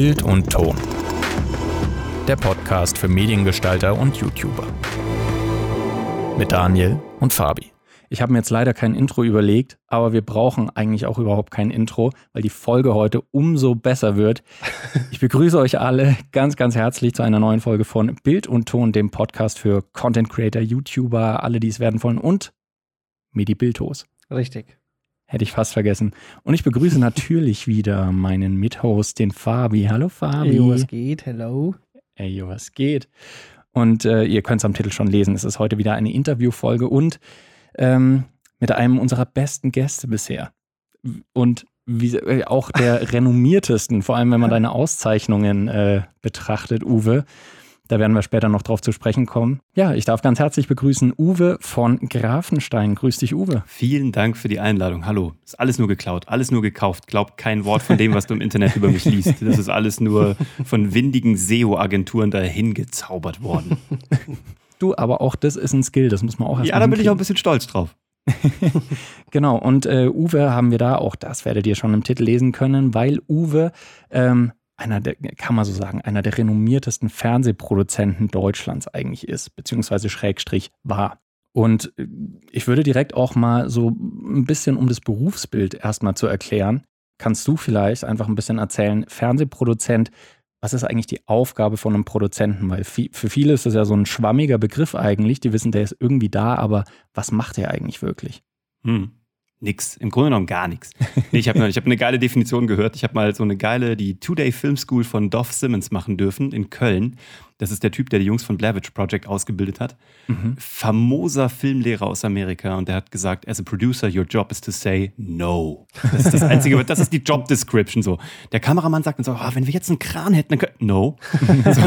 Bild und Ton. Der Podcast für Mediengestalter und YouTuber. Mit Daniel und Fabi. Ich habe mir jetzt leider kein Intro überlegt, aber wir brauchen eigentlich auch überhaupt kein Intro, weil die Folge heute umso besser wird. Ich begrüße euch alle ganz, ganz herzlich zu einer neuen Folge von Bild und Ton, dem Podcast für Content Creator, YouTuber, alle, die es werden wollen und Medi Bildhos. Richtig. Hätte ich fast vergessen. Und ich begrüße natürlich wieder meinen Mithost, den Fabi. Hallo Fabi. Ey, was geht? Hello. Ey, was geht? Und äh, ihr könnt es am Titel schon lesen. Es ist heute wieder eine Interviewfolge und ähm, mit einem unserer besten Gäste bisher. Und wie, äh, auch der renommiertesten, vor allem wenn man deine Auszeichnungen äh, betrachtet, Uwe. Da werden wir später noch drauf zu sprechen kommen. Ja, ich darf ganz herzlich begrüßen Uwe von Grafenstein. Grüß dich, Uwe. Vielen Dank für die Einladung. Hallo. Ist alles nur geklaut, alles nur gekauft. Glaub kein Wort von dem, was du im Internet über mich liest. Das ist alles nur von windigen SEO-Agenturen dahin gezaubert worden. Du, aber auch das ist ein Skill, das muss man auch erst Ja, da bin ich auch ein bisschen stolz drauf. genau, und äh, Uwe haben wir da, auch das werdet ihr schon im Titel lesen können, weil Uwe ähm, einer der, kann man so sagen, einer der renommiertesten Fernsehproduzenten Deutschlands eigentlich ist, beziehungsweise Schrägstrich war. Und äh, ich würde direkt auch mal so ein bisschen, um das Berufsbild erstmal zu erklären, kannst du vielleicht einfach ein bisschen erzählen, Fernsehproduzent, was ist eigentlich die Aufgabe von einem Produzenten? Weil für viele ist das ja so ein schwammiger Begriff eigentlich, die wissen, der ist irgendwie da, aber was macht er eigentlich wirklich? Hm. Nix, im Grunde genommen gar nichts. Nee, ich habe hab eine geile Definition gehört. Ich habe mal so eine geile, die Two-Day Film School von Dov Simmons machen dürfen in Köln. Das ist der Typ, der die Jungs von Blair Witch Project ausgebildet hat. Mhm. Famoser Filmlehrer aus Amerika und der hat gesagt, as a producer, your job is to say no. Das ist das Einzige, das ist die Job Description so. Der Kameramann sagt dann so, oh, wenn wir jetzt einen Kran hätten, dann können, no. So.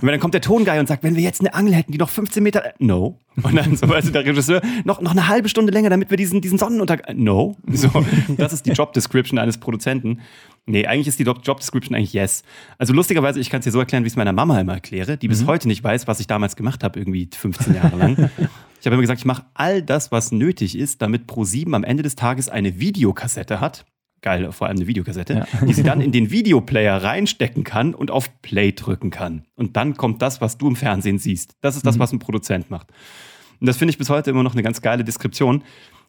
Und dann kommt der Tonguy und sagt, wenn wir jetzt eine Angel hätten, die noch 15 Meter, no. Und dann so, du, der Regisseur, noch, noch eine halbe Stunde länger, damit wir diesen, diesen Sonnenuntergang, no. So, das ist die Job Description eines Produzenten. Nee, eigentlich ist die Job Description eigentlich yes. Also lustigerweise, ich kann es dir so erklären, wie ich es meiner Mama immer erkläre, die mhm. bis heute nicht weiß, was ich damals gemacht habe, irgendwie 15 Jahre lang. ich habe immer gesagt, ich mache all das, was nötig ist, damit Pro7 am Ende des Tages eine Videokassette hat. Geil, vor allem eine Videokassette, ja. die sie dann in den Videoplayer reinstecken kann und auf Play drücken kann. Und dann kommt das, was du im Fernsehen siehst. Das ist das, mhm. was ein Produzent macht. Und das finde ich bis heute immer noch eine ganz geile Deskription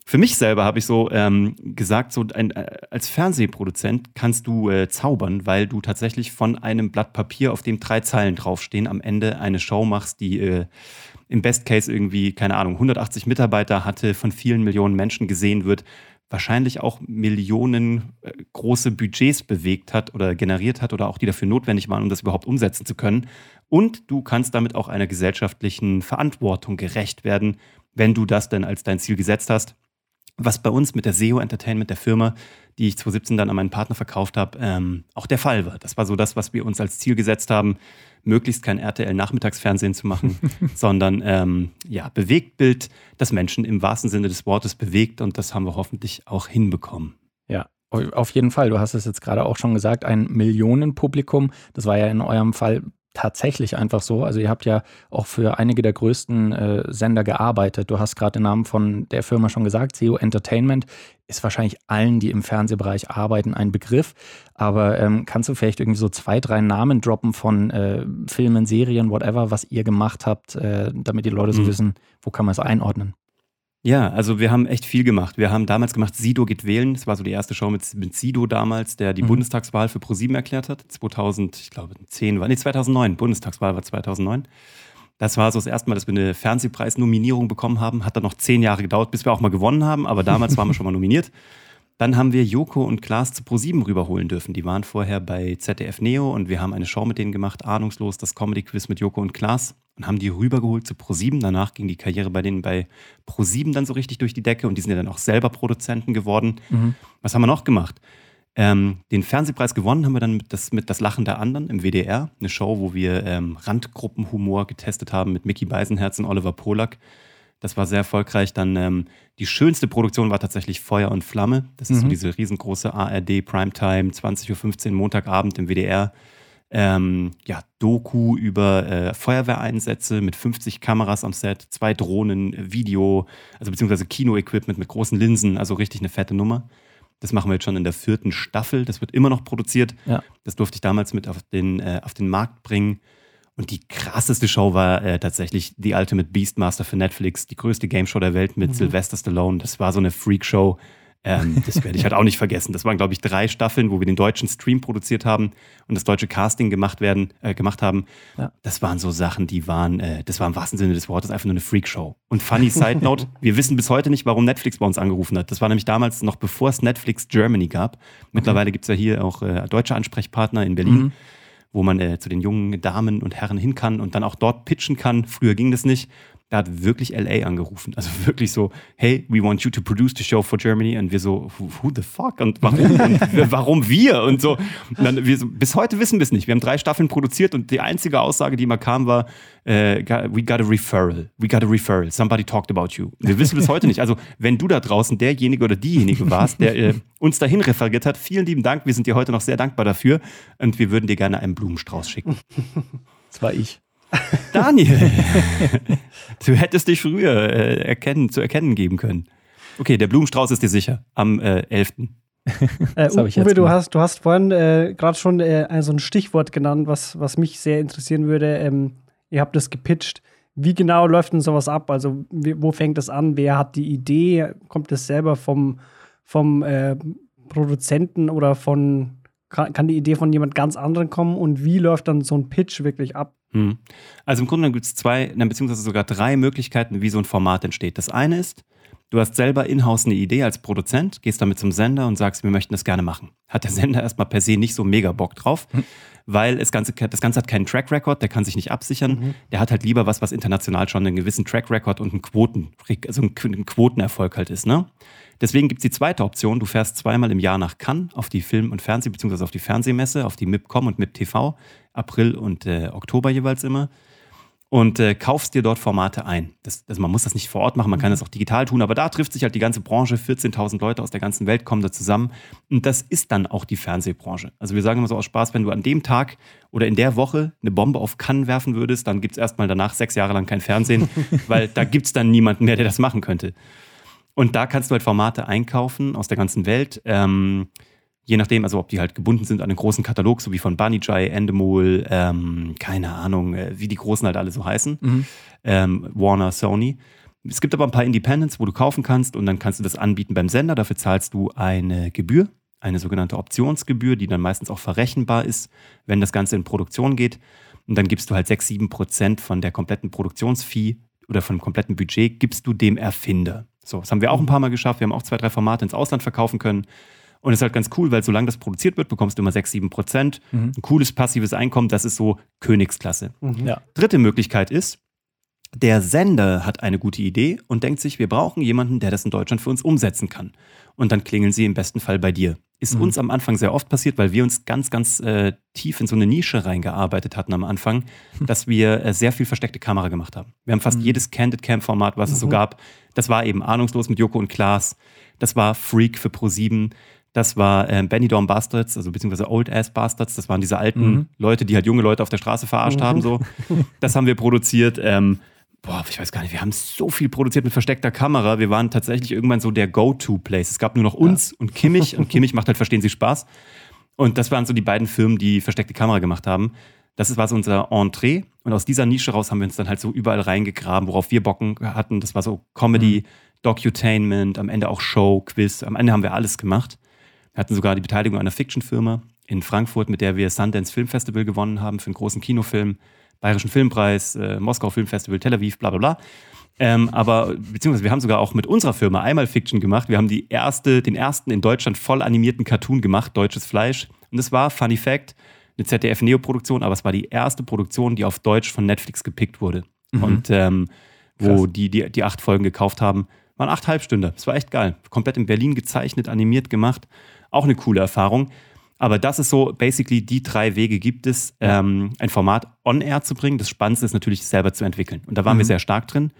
für mich selber habe ich so ähm, gesagt, so ein, äh, als Fernsehproduzent kannst du äh, zaubern, weil du tatsächlich von einem Blatt Papier, auf dem drei Zeilen draufstehen, am Ende eine Show machst, die äh, im Best Case irgendwie, keine Ahnung, 180 Mitarbeiter hatte, von vielen Millionen Menschen gesehen wird, wahrscheinlich auch Millionen äh, große Budgets bewegt hat oder generiert hat oder auch die dafür notwendig waren, um das überhaupt umsetzen zu können. Und du kannst damit auch einer gesellschaftlichen Verantwortung gerecht werden, wenn du das denn als dein Ziel gesetzt hast was bei uns mit der SEO Entertainment, der Firma, die ich 2017 dann an meinen Partner verkauft habe, ähm, auch der Fall war. Das war so das, was wir uns als Ziel gesetzt haben, möglichst kein RTL-Nachmittagsfernsehen zu machen, sondern ähm, ja, Bewegtbild, das Menschen im wahrsten Sinne des Wortes bewegt und das haben wir hoffentlich auch hinbekommen. Ja, auf jeden Fall. Du hast es jetzt gerade auch schon gesagt, ein Millionenpublikum. Das war ja in eurem Fall tatsächlich einfach so. Also ihr habt ja auch für einige der größten äh, Sender gearbeitet. Du hast gerade den Namen von der Firma schon gesagt, SEO Entertainment ist wahrscheinlich allen, die im Fernsehbereich arbeiten, ein Begriff. Aber ähm, kannst du vielleicht irgendwie so zwei, drei Namen droppen von äh, Filmen, Serien, whatever, was ihr gemacht habt, äh, damit die Leute so mhm. wissen, wo kann man es einordnen? Ja, also wir haben echt viel gemacht. Wir haben damals gemacht, Sido geht wählen. Das war so die erste Show mit, mit Sido damals, der die mhm. Bundestagswahl für ProSieben erklärt hat. 2000, ich glaube 10 war, nee 2009, Bundestagswahl war 2009. Das war so das erste Mal, dass wir eine Fernsehpreisnominierung bekommen haben. Hat dann noch zehn Jahre gedauert, bis wir auch mal gewonnen haben, aber damals waren wir schon mal nominiert. Dann haben wir Joko und Klaas zu ProSieben rüberholen dürfen. Die waren vorher bei ZDF Neo und wir haben eine Show mit denen gemacht, ahnungslos, das Comedy-Quiz mit Joko und Klaas und haben die rübergeholt zu ProSieben. Danach ging die Karriere bei denen bei ProSieben dann so richtig durch die Decke und die sind ja dann auch selber Produzenten geworden. Mhm. Was haben wir noch gemacht? Ähm, den Fernsehpreis gewonnen haben wir dann mit das, mit das Lachen der anderen im WDR. Eine Show, wo wir ähm, Randgruppenhumor getestet haben mit Mickey Beisenherz und Oliver Polak. Das war sehr erfolgreich. Dann ähm, die schönste Produktion war tatsächlich Feuer und Flamme. Das ist mhm. so diese riesengroße ARD Primetime, 20.15 Uhr Montagabend im WDR. Ähm, ja, Doku über äh, Feuerwehreinsätze mit 50 Kameras am Set, zwei Drohnen, Video, also beziehungsweise Kino-Equipment mit großen Linsen, also richtig eine fette Nummer. Das machen wir jetzt schon in der vierten Staffel. Das wird immer noch produziert. Ja. Das durfte ich damals mit auf den, äh, auf den Markt bringen. Und die krasseste Show war äh, tatsächlich The Ultimate Beastmaster für Netflix, die größte Game Show der Welt mit Mhm. Sylvester Stallone. Das war so eine Freak-Show. Ähm, das werde ich halt auch nicht vergessen. Das waren, glaube ich, drei Staffeln, wo wir den deutschen Stream produziert haben und das deutsche Casting gemacht werden, äh, gemacht haben. Ja. Das waren so Sachen, die waren, äh, das war im wahrsten Sinne des Wortes einfach nur eine Freak-Show. Und funny Side Note, wir wissen bis heute nicht, warum Netflix bei uns angerufen hat. Das war nämlich damals noch bevor es Netflix Germany gab. Mittlerweile gibt es ja hier auch äh, deutsche Ansprechpartner in Berlin Mhm. wo man äh, zu den jungen Damen und Herren hin kann und dann auch dort pitchen kann. Früher ging das nicht. Da hat wirklich LA angerufen. Also wirklich so, hey, we want you to produce the show for Germany. Und wir so, who, who the fuck? Und warum? und wir- warum wir? Und so. Und dann, wir so. Bis heute wissen wir es nicht. Wir haben drei Staffeln produziert und die einzige Aussage, die immer kam, war, äh, we got a referral. We got a referral. Somebody talked about you. Wir wissen bis heute nicht. Also wenn du da draußen derjenige oder diejenige warst, der äh, uns dahin referiert hat, vielen lieben Dank. Wir sind dir heute noch sehr dankbar dafür. Und wir würden dir gerne einen Blumenstrauß schicken. Das war ich. Daniel, du hättest dich früher äh, erkennen, zu erkennen geben können. Okay, der Blumenstrauß ist dir sicher am äh, 11. Äh, Uwe, du gemacht. hast, du hast vorhin äh, gerade schon äh, so ein Stichwort genannt, was, was mich sehr interessieren würde. Ähm, ihr habt das gepitcht. Wie genau läuft denn sowas ab? Also, wie, wo fängt das an? Wer hat die Idee? Kommt das selber vom, vom äh, Produzenten oder von, kann, kann die Idee von jemand ganz anderen kommen? Und wie läuft dann so ein Pitch wirklich ab? Hm. Also im Grunde gibt es zwei, beziehungsweise sogar drei Möglichkeiten, wie so ein Format entsteht. Das eine ist, du hast selber in-house eine Idee als Produzent, gehst damit zum Sender und sagst, wir möchten das gerne machen. Hat der Sender erstmal per se nicht so mega Bock drauf, weil das Ganze, das Ganze hat keinen Track Record, der kann sich nicht absichern. Der hat halt lieber was, was international schon einen gewissen Track Record und einen Quoten, also einen Qu- einen Quotenerfolg halt ist, ne? Deswegen gibt es die zweite Option. Du fährst zweimal im Jahr nach Cannes auf die Film- und Fernseh- beziehungsweise auf die Fernsehmesse, auf die MIPCOM und MIPTV, April und äh, Oktober jeweils immer. Und äh, kaufst dir dort Formate ein. Das, also man muss das nicht vor Ort machen, man kann das auch digital tun, aber da trifft sich halt die ganze Branche. 14.000 Leute aus der ganzen Welt kommen da zusammen. Und das ist dann auch die Fernsehbranche. Also wir sagen immer so aus Spaß, wenn du an dem Tag oder in der Woche eine Bombe auf Cannes werfen würdest, dann gibt es erstmal danach sechs Jahre lang kein Fernsehen, weil da gibt es dann niemanden mehr, der das machen könnte. Und da kannst du halt Formate einkaufen aus der ganzen Welt. Ähm, je nachdem, also ob die halt gebunden sind an einen großen Katalog, so wie von Bunny Jai, Endemol, ähm, keine Ahnung, äh, wie die Großen halt alle so heißen. Mhm. Ähm, Warner, Sony. Es gibt aber ein paar Independents, wo du kaufen kannst und dann kannst du das anbieten beim Sender. Dafür zahlst du eine Gebühr, eine sogenannte Optionsgebühr, die dann meistens auch verrechenbar ist, wenn das Ganze in Produktion geht. Und dann gibst du halt 6, 7 Prozent von der kompletten Produktionsfee oder vom kompletten Budget, gibst du dem Erfinder. So, das haben wir auch ein paar Mal geschafft. Wir haben auch zwei, drei Formate ins Ausland verkaufen können. Und es ist halt ganz cool, weil solange das produziert wird, bekommst du immer 6, 7 Prozent. Mhm. Ein cooles passives Einkommen, das ist so Königsklasse. Ja. Dritte Möglichkeit ist, der Sender hat eine gute Idee und denkt sich, wir brauchen jemanden, der das in Deutschland für uns umsetzen kann. Und dann klingeln sie im besten Fall bei dir. Ist Mhm. uns am Anfang sehr oft passiert, weil wir uns ganz, ganz äh, tief in so eine Nische reingearbeitet hatten am Anfang, dass wir äh, sehr viel versteckte Kamera gemacht haben. Wir haben fast Mhm. jedes Candid Cam Format, was es so gab. Das war eben ahnungslos mit Joko und Klaas. Das war Freak für Pro7. Das war ähm, Benny Dorm Bastards, also beziehungsweise Old Ass Bastards. Das waren diese alten Mhm. Leute, die halt junge Leute auf der Straße verarscht haben. So. Das haben wir produziert. Ähm, boah, ich weiß gar nicht, wir haben so viel produziert mit versteckter Kamera. Wir waren tatsächlich irgendwann so der Go-To-Place. Es gab nur noch uns und Kimmich und Kimmich macht halt Verstehen Sie Spaß. Und das waren so die beiden Firmen, die versteckte Kamera gemacht haben. Das war so unser Entree. Und aus dieser Nische raus haben wir uns dann halt so überall reingegraben, worauf wir Bocken hatten. Das war so Comedy, Docutainment, am Ende auch Show, Quiz. Am Ende haben wir alles gemacht. Wir hatten sogar die Beteiligung einer Fiction-Firma in Frankfurt, mit der wir Sundance Film Festival gewonnen haben für einen großen Kinofilm, Bayerischen Filmpreis, äh, Moskau Film Festival, Tel Aviv, bla bla bla. Ähm, aber beziehungsweise wir haben sogar auch mit unserer Firma einmal Fiction gemacht. Wir haben die erste, den ersten in Deutschland voll animierten Cartoon gemacht, Deutsches Fleisch. Und es war, Funny Fact, eine ZDF-Neo-Produktion, aber es war die erste Produktion, die auf Deutsch von Netflix gepickt wurde. Und ähm, wo die, die die acht Folgen gekauft haben, waren acht Halbstünder. Es war echt geil. Komplett in Berlin gezeichnet, animiert gemacht. Auch eine coole Erfahrung. Aber das ist so, basically, die drei Wege gibt es, ähm, ein Format on-air zu bringen. Das Spannendste ist natürlich, selber zu entwickeln. Und da waren wir Mhm. sehr stark drin,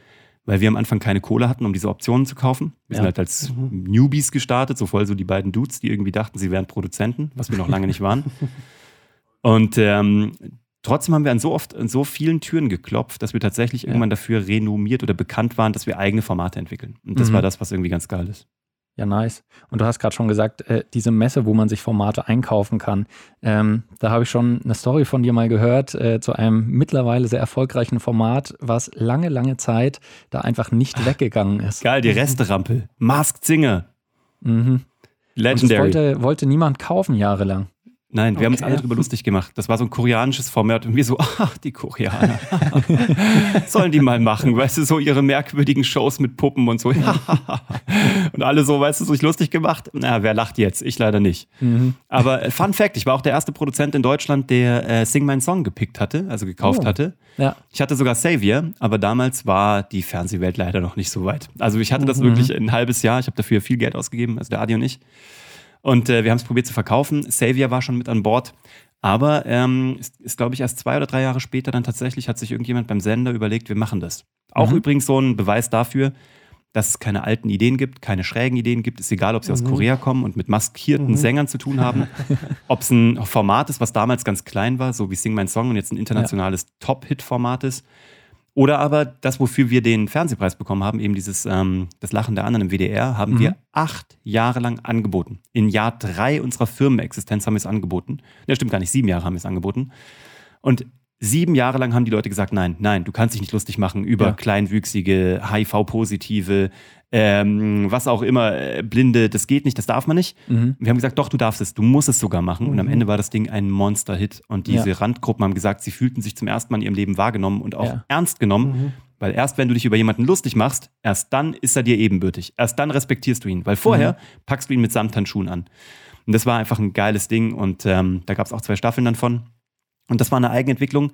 weil wir am Anfang keine Kohle hatten, um diese Optionen zu kaufen. Wir sind Ja. halt als Newbies gestartet, so voll so die beiden Dudes, die irgendwie dachten, sie wären Produzenten, was wir noch lange nicht waren. Und ähm, trotzdem haben wir an so oft, an so vielen Türen geklopft, dass wir tatsächlich irgendwann dafür renommiert oder bekannt waren, dass wir eigene Formate entwickeln. Und das Mhm. war das, was irgendwie ganz geil ist. Ja, nice. Und du hast gerade schon gesagt, äh, diese Messe, wo man sich Formate einkaufen kann, ähm, da habe ich schon eine Story von dir mal gehört äh, zu einem mittlerweile sehr erfolgreichen Format, was lange, lange Zeit da einfach nicht weggegangen ist. Geil, die Resterampe. Masked Singer. Mhm. Legendary. Und das wollte, wollte niemand kaufen jahrelang. Nein, wir Okay. haben uns alle drüber lustig gemacht. Das war so ein koreanisches Format und wir so, ach, die Koreaner. Sollen die mal machen, weißt du, so ihre merkwürdigen Shows mit Puppen und so. und alle so, weißt du, so sich lustig gemacht. Na, wer lacht jetzt? Ich leider nicht. Mhm. Aber äh, Fun Fact, ich war auch der erste Produzent in Deutschland, der äh, Sing My Song gepickt hatte, also gekauft Oh. hatte. Ja. Ich hatte sogar Savior, aber damals war die Fernsehwelt leider noch nicht so weit. Also ich hatte das wirklich ein halbes Jahr. Ich habe dafür viel Geld ausgegeben, also der Adi und ich. Und äh, wir haben es probiert zu verkaufen. Savior war schon mit an Bord. Aber ähm, ist, ist glaube ich, erst zwei oder drei Jahre später dann tatsächlich hat sich irgendjemand beim Sender überlegt, wir machen das. Auch Mhm. übrigens so ein Beweis dafür, dass es keine alten Ideen gibt, keine schrägen Ideen gibt. Ist egal, ob sie aus Korea kommen und mit maskierten Sängern zu tun haben. ob es ein Format ist, was damals ganz klein war, so wie Sing My Song und jetzt ein internationales Top-Hit-Format ist. Oder aber das, wofür wir den Fernsehpreis bekommen haben, eben dieses ähm, Das Lachen der anderen im WDR, haben Mhm. wir acht Jahre lang angeboten. In Jahr drei unserer Firmenexistenz haben wir es angeboten. Ja, stimmt gar nicht, sieben Jahre haben wir es angeboten. Und sieben Jahre lang haben die Leute gesagt, nein, nein, du kannst dich nicht lustig machen über Ja. kleinwüchsige, HIV-positive, ähm, was auch immer, äh, Blinde, das geht nicht, das darf man nicht. Mhm. Wir haben gesagt, doch, du darfst es, du musst es sogar machen. Und am Ende war das Ding ein Monster-Hit. Und diese Ja. Randgruppen haben gesagt, sie fühlten sich zum ersten Mal in ihrem Leben wahrgenommen und auch Ja. ernst genommen. Weil erst wenn du dich über jemanden lustig machst, erst dann ist er dir ebenbürtig. Erst dann respektierst du ihn. Weil vorher packst du ihn mit Samthandschuhen an. Und das war einfach ein geiles Ding. Und ähm, da gab es auch zwei Staffeln dann von. Und das war eine Eigenentwicklung,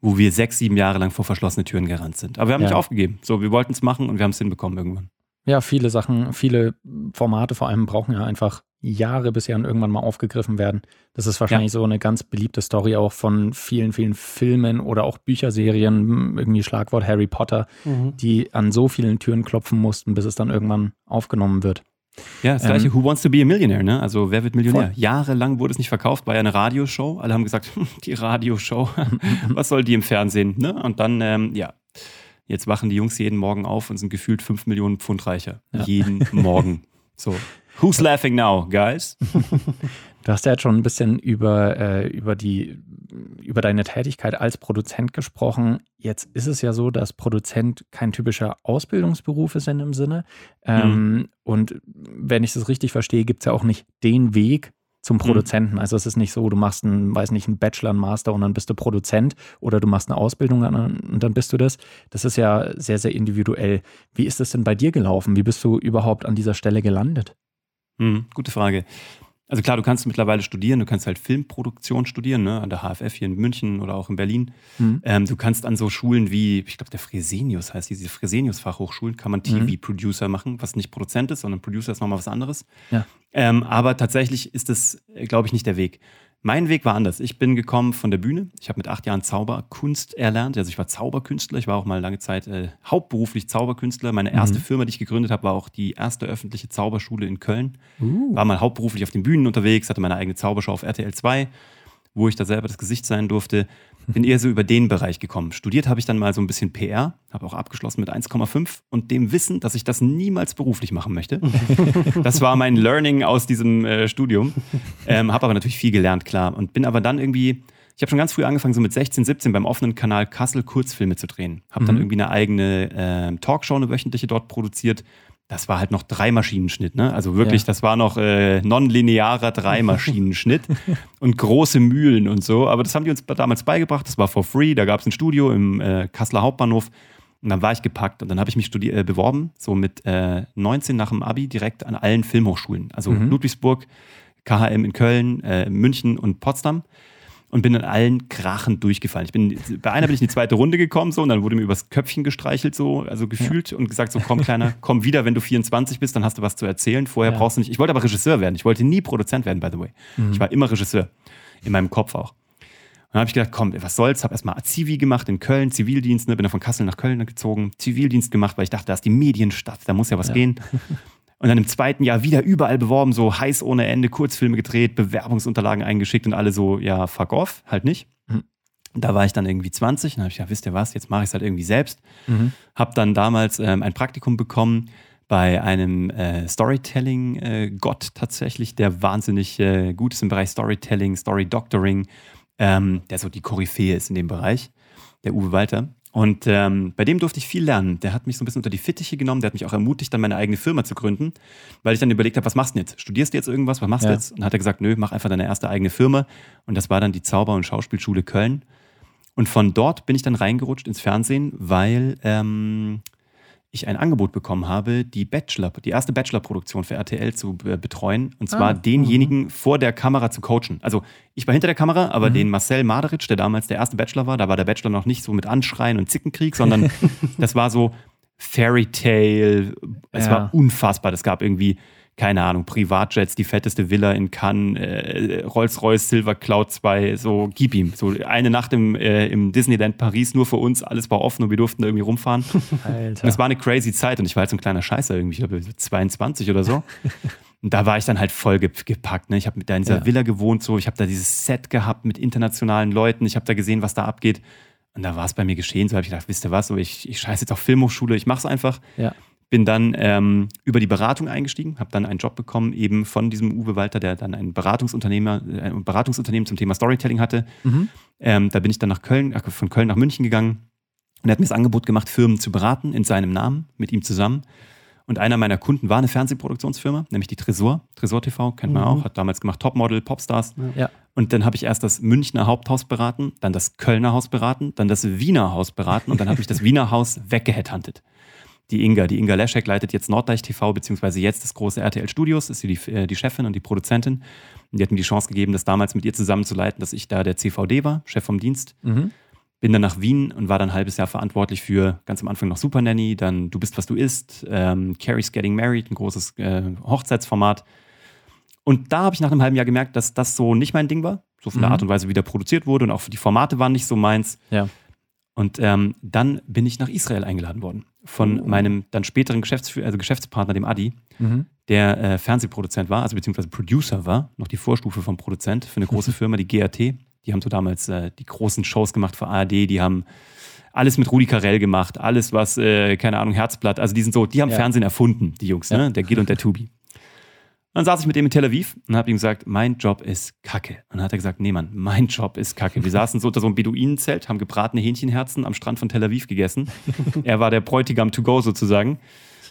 wo wir sechs, sieben Jahre lang vor verschlossene Türen gerannt sind. Aber wir haben Ja. nicht aufgegeben. So, wir wollten es machen und wir haben es hinbekommen irgendwann. Ja, viele Sachen, viele Formate vor allem brauchen ja einfach Jahre, bis sie dann irgendwann mal aufgegriffen werden. Das ist wahrscheinlich so eine ganz beliebte Story auch von vielen, vielen Filmen oder auch Bücherserien, irgendwie Schlagwort Harry Potter, Mhm. die an so vielen Türen klopfen mussten, bis es dann irgendwann aufgenommen wird. Ja, das Ähm, gleiche Who Wants to be a Millionaire, ne? Also wer wird Millionär? Voll. Jahrelang wurde es nicht verkauft, war ja eine Radioshow. Alle haben gesagt, die Radioshow, was soll die im Fernsehen? Ne? Und dann, ähm, ja, jetzt wachen die Jungs jeden Morgen auf und sind gefühlt 5 Millionen Pfund reicher. Ja. Jeden Morgen. So. Who's laughing now, guys? Du hast ja jetzt schon ein bisschen über, äh, über, die, über deine Tätigkeit als Produzent gesprochen. Jetzt ist es ja so, dass Produzent kein typischer Ausbildungsberuf ist in dem Sinne. Ähm, Und wenn ich das richtig verstehe, gibt es ja auch nicht den Weg zum Produzenten. Also es ist nicht so, du machst einen, weiß nicht, einen Bachelor, einen Master und dann bist du Produzent oder du machst eine Ausbildung und dann bist du das. Das ist ja sehr, sehr individuell. Wie ist das denn bei dir gelaufen? Wie bist du überhaupt an dieser Stelle gelandet? Hm, gute Frage. Also klar, du kannst mittlerweile studieren, du kannst halt Filmproduktion studieren, ne? an der HFF hier in München oder auch in Berlin. Mhm. Ähm, du kannst an so Schulen wie, ich glaube, der Fresenius heißt diese Fresenius-Fachhochschulen, kann man Mhm. TV-Producer machen, was nicht Produzent ist, sondern Producer ist nochmal was anderes. Ja. Ähm, aber tatsächlich ist das, glaube ich, nicht der Weg. Mein Weg war anders. Ich bin gekommen von der Bühne. Ich habe mit acht Jahren Zauberkunst erlernt. Also ich war Zauberkünstler. Ich war auch mal lange Zeit äh, hauptberuflich Zauberkünstler. Meine erste Mhm. Firma, die ich gegründet habe, war auch die erste öffentliche Zauberschule in Köln Uh. war mal hauptberuflich auf den Bühnen unterwegs, hatte meine eigene Zaubershow auf RTL 2, wo ich da selber das Gesicht sein durfte. Bin eher so über den Bereich gekommen. Studiert habe ich dann mal so ein bisschen PR, habe auch abgeschlossen mit 1,5 und dem Wissen, dass ich das niemals beruflich machen möchte. Das war mein Learning aus diesem äh, Studium. Ähm, habe aber natürlich viel gelernt, klar. Und bin aber dann irgendwie, ich habe schon ganz früh angefangen, so mit 16, 17 beim offenen Kanal Kassel Kurzfilme zu drehen. Habe dann Mhm. irgendwie eine eigene ähm, Talkshow, eine wöchentliche dort produziert. Das war halt noch Dreimaschinenschnitt, ne? Also wirklich, Ja. das war noch äh, nonlinearer Dreimaschinenschnitt und große Mühlen und so. Aber das haben die uns damals beigebracht. Das war for free. Da gab es ein Studio im äh, Kasseler Hauptbahnhof. Und dann war ich gepackt und dann habe ich mich äh, beworben, so mit äh, 19 nach dem Abi direkt an allen Filmhochschulen. Also Mhm. Ludwigsburg, KHM in Köln, äh, München und Potsdam. Und bin in allen krachend durchgefallen. Ich bin, bei einer bin ich in die zweite Runde gekommen, so, und dann wurde mir übers Köpfchen gestreichelt, so, also gefühlt und gesagt, so, komm, Kleiner, komm wieder, wenn du 24 bist, dann hast du was zu erzählen. Vorher Ja. brauchst du nicht. Ich wollte aber Regisseur werden. Ich wollte nie Produzent werden, by the way. Ich war immer Regisseur. In meinem Kopf auch. Dann habe ich gedacht, komm, was soll's, habe erstmal Zivi gemacht in Köln, Zivildienst, ne, bin dann von Kassel nach Köln gezogen, Zivildienst gemacht, weil ich dachte, da ist die Medienstadt, da muss ja was Ja. gehen. Und dann im zweiten Jahr wieder überall beworben, so heiß ohne Ende, Kurzfilme gedreht, Bewerbungsunterlagen eingeschickt und alle so, ja, fuck off, halt nicht. Mhm. Da war ich dann irgendwie 20 und habe ich gedacht, wisst ihr was, jetzt mache ich es halt irgendwie selbst. Mhm. Habe dann damals ähm, ein Praktikum bekommen bei einem äh, Storytelling-Gott tatsächlich, der wahnsinnig äh, gut ist im Bereich Storytelling, Story-Doctoring, ähm, der so die Koryphäe ist in dem Bereich, der Uwe Walter. Und ähm, bei dem durfte ich viel lernen. Der hat mich so ein bisschen unter die Fittiche genommen, der hat mich auch ermutigt, dann meine eigene Firma zu gründen, weil ich dann überlegt habe, was machst du jetzt? Studierst du jetzt irgendwas? Was machst du jetzt? Und dann hat er gesagt, nö, mach einfach deine erste eigene Firma. Und das war dann die Zauber- und Schauspielschule Köln. Und von dort bin ich dann reingerutscht ins Fernsehen, weil ähm, ich ein Angebot bekommen habe, die Bachelor, die erste Bachelor-Produktion für RTL zu betreuen. Und zwar ah, denjenigen mh. vor der Kamera zu coachen. Also ich war hinter der Kamera, aber mhm. den Marcel Maderitsch, der damals der erste Bachelor war, da war der Bachelor noch nicht so mit Anschreien und Zickenkrieg, sondern das war so Fairy Tale. Es ja. war unfassbar. Es gab irgendwie keine Ahnung, Privatjets, die fetteste Villa in Cannes, äh, Rolls-Royce Silver Cloud 2, so gib ihm. So eine Nacht im, äh, im Disneyland Paris nur für uns, alles war offen und wir durften da irgendwie rumfahren. Alter. Es war eine crazy Zeit und ich war halt so ein kleiner Scheißer irgendwie, ich glaube 22 oder so. Und da war ich dann halt voll gepackt. Ne? Ich habe da in dieser ja. Villa gewohnt, so ich habe da dieses Set gehabt mit internationalen Leuten, ich habe da gesehen, was da abgeht. Und da war es bei mir geschehen. So habe ich gedacht, wisst ihr was, so ich, ich scheiße jetzt auf Filmhochschule, ich mache es einfach. Ja. Bin dann ähm, über die Beratung eingestiegen, habe dann einen Job bekommen, eben von diesem Uwe Walter, der dann ein Beratungsunternehmer, äh, ein Beratungsunternehmen zum Thema Storytelling hatte. Mhm. Ähm, da bin ich dann nach Köln, von Köln nach München gegangen und er hat mir das Angebot gemacht, Firmen zu beraten in seinem Namen, mit ihm zusammen. Und einer meiner Kunden war eine Fernsehproduktionsfirma, nämlich die Tresor. Tresor TV kennt man mhm. auch, hat damals gemacht Topmodel, Popstars. Ja. Und dann habe ich erst das Münchner Haupthaus beraten, dann das Kölner Haus beraten, dann das Wiener Haus beraten und dann habe ich das Wiener Haus weggeheadhuntet die Inga. Die Inga Leschek leitet jetzt Norddeich TV, beziehungsweise jetzt das große RTL Studios, ist sie die, äh, die Chefin und die Produzentin. Und die hat mir die Chance gegeben, das damals mit ihr zusammenzuleiten, dass ich da der CVD war, Chef vom Dienst. Mhm. Bin dann nach Wien und war dann ein halbes Jahr verantwortlich für ganz am Anfang noch Super Nanny, dann Du bist, was du isst, ähm, Carrie's Getting Married, ein großes äh, Hochzeitsformat. Und da habe ich nach einem halben Jahr gemerkt, dass das so nicht mein Ding war. So von mhm. der Art und Weise, wie der produziert wurde und auch die Formate waren nicht so meins. Ja. Und ähm, dann bin ich nach Israel eingeladen worden von oh. meinem dann späteren Geschäftsführer, also Geschäftspartner, dem Adi, mhm. der äh, Fernsehproduzent war, also beziehungsweise Producer war, noch die Vorstufe vom Produzent für eine große Firma, die GAT. Die haben so damals äh, die großen Shows gemacht für ARD, die haben alles mit Rudi Carell gemacht, alles was, äh, keine Ahnung, Herzblatt, also die sind so, die haben ja. Fernsehen erfunden, die Jungs, ja. ne? Der Gil und der Tubi. Dann saß ich mit ihm in Tel Aviv und habe ihm gesagt, mein Job ist Kacke. Und dann hat er gesagt, nee Mann, mein Job ist Kacke. Wir saßen so unter so einem Beduinenzelt, haben gebratene Hähnchenherzen am Strand von Tel Aviv gegessen. er war der Bräutigam to go sozusagen.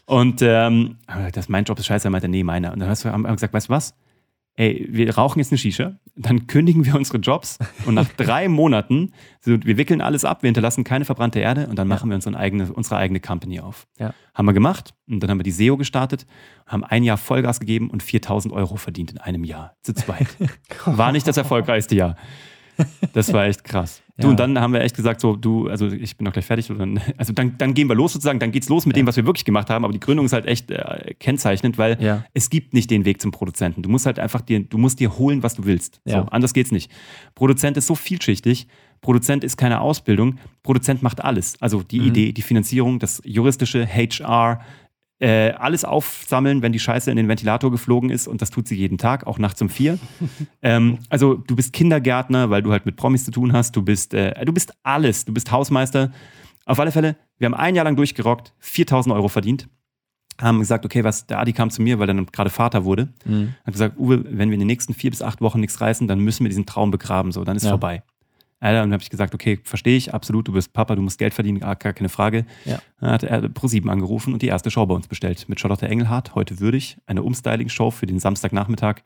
Und ähm, das mein Job ist scheiße. Er meinte, nee, meiner. Und dann haben wir gesagt, weißt du was? Ey, wir rauchen jetzt eine Shisha, dann kündigen wir unsere Jobs und nach drei Monaten, wir wickeln alles ab, wir hinterlassen keine verbrannte Erde und dann machen wir uns unsere eigene, unsere eigene Company auf. Ja. Haben wir gemacht und dann haben wir die SEO gestartet, haben ein Jahr Vollgas gegeben und 4000 Euro verdient in einem Jahr, zu zweit. War nicht das erfolgreichste Jahr. Das war echt krass. Du, ja. und dann haben wir echt gesagt, so, du, also ich bin noch gleich fertig. Dann, also dann, dann gehen wir los sozusagen, dann geht's los mit ja. dem, was wir wirklich gemacht haben. Aber die Gründung ist halt echt äh, kennzeichnend, weil ja. es gibt nicht den Weg zum Produzenten. Du musst halt einfach dir, du musst dir holen, was du willst. So, anders geht's nicht. Produzent ist so vielschichtig. Produzent ist keine Ausbildung. Produzent macht alles. Also die mhm. Idee, die Finanzierung, das juristische, HR, äh, alles aufsammeln, wenn die Scheiße in den Ventilator geflogen ist und das tut sie jeden Tag, auch nachts um vier. ähm, also du bist Kindergärtner, weil du halt mit Promis zu tun hast, du bist, äh, du bist alles, du bist Hausmeister. Auf alle Fälle, wir haben ein Jahr lang durchgerockt, 4000 Euro verdient, haben gesagt, okay, was, der Adi kam zu mir, weil er dann gerade Vater wurde, mhm. hat gesagt, Uwe, wenn wir in den nächsten vier bis acht Wochen nichts reißen, dann müssen wir diesen Traum begraben, so, dann ist ja. vorbei. Alter, und dann habe ich gesagt, okay, verstehe ich, absolut, du bist Papa, du musst Geld verdienen, gar, keine Frage. Ja. Dann hat er Pro7 angerufen und die erste Show bei uns bestellt mit Charlotte Engelhardt, heute würdig, eine Umstyling-Show für den Samstagnachmittag.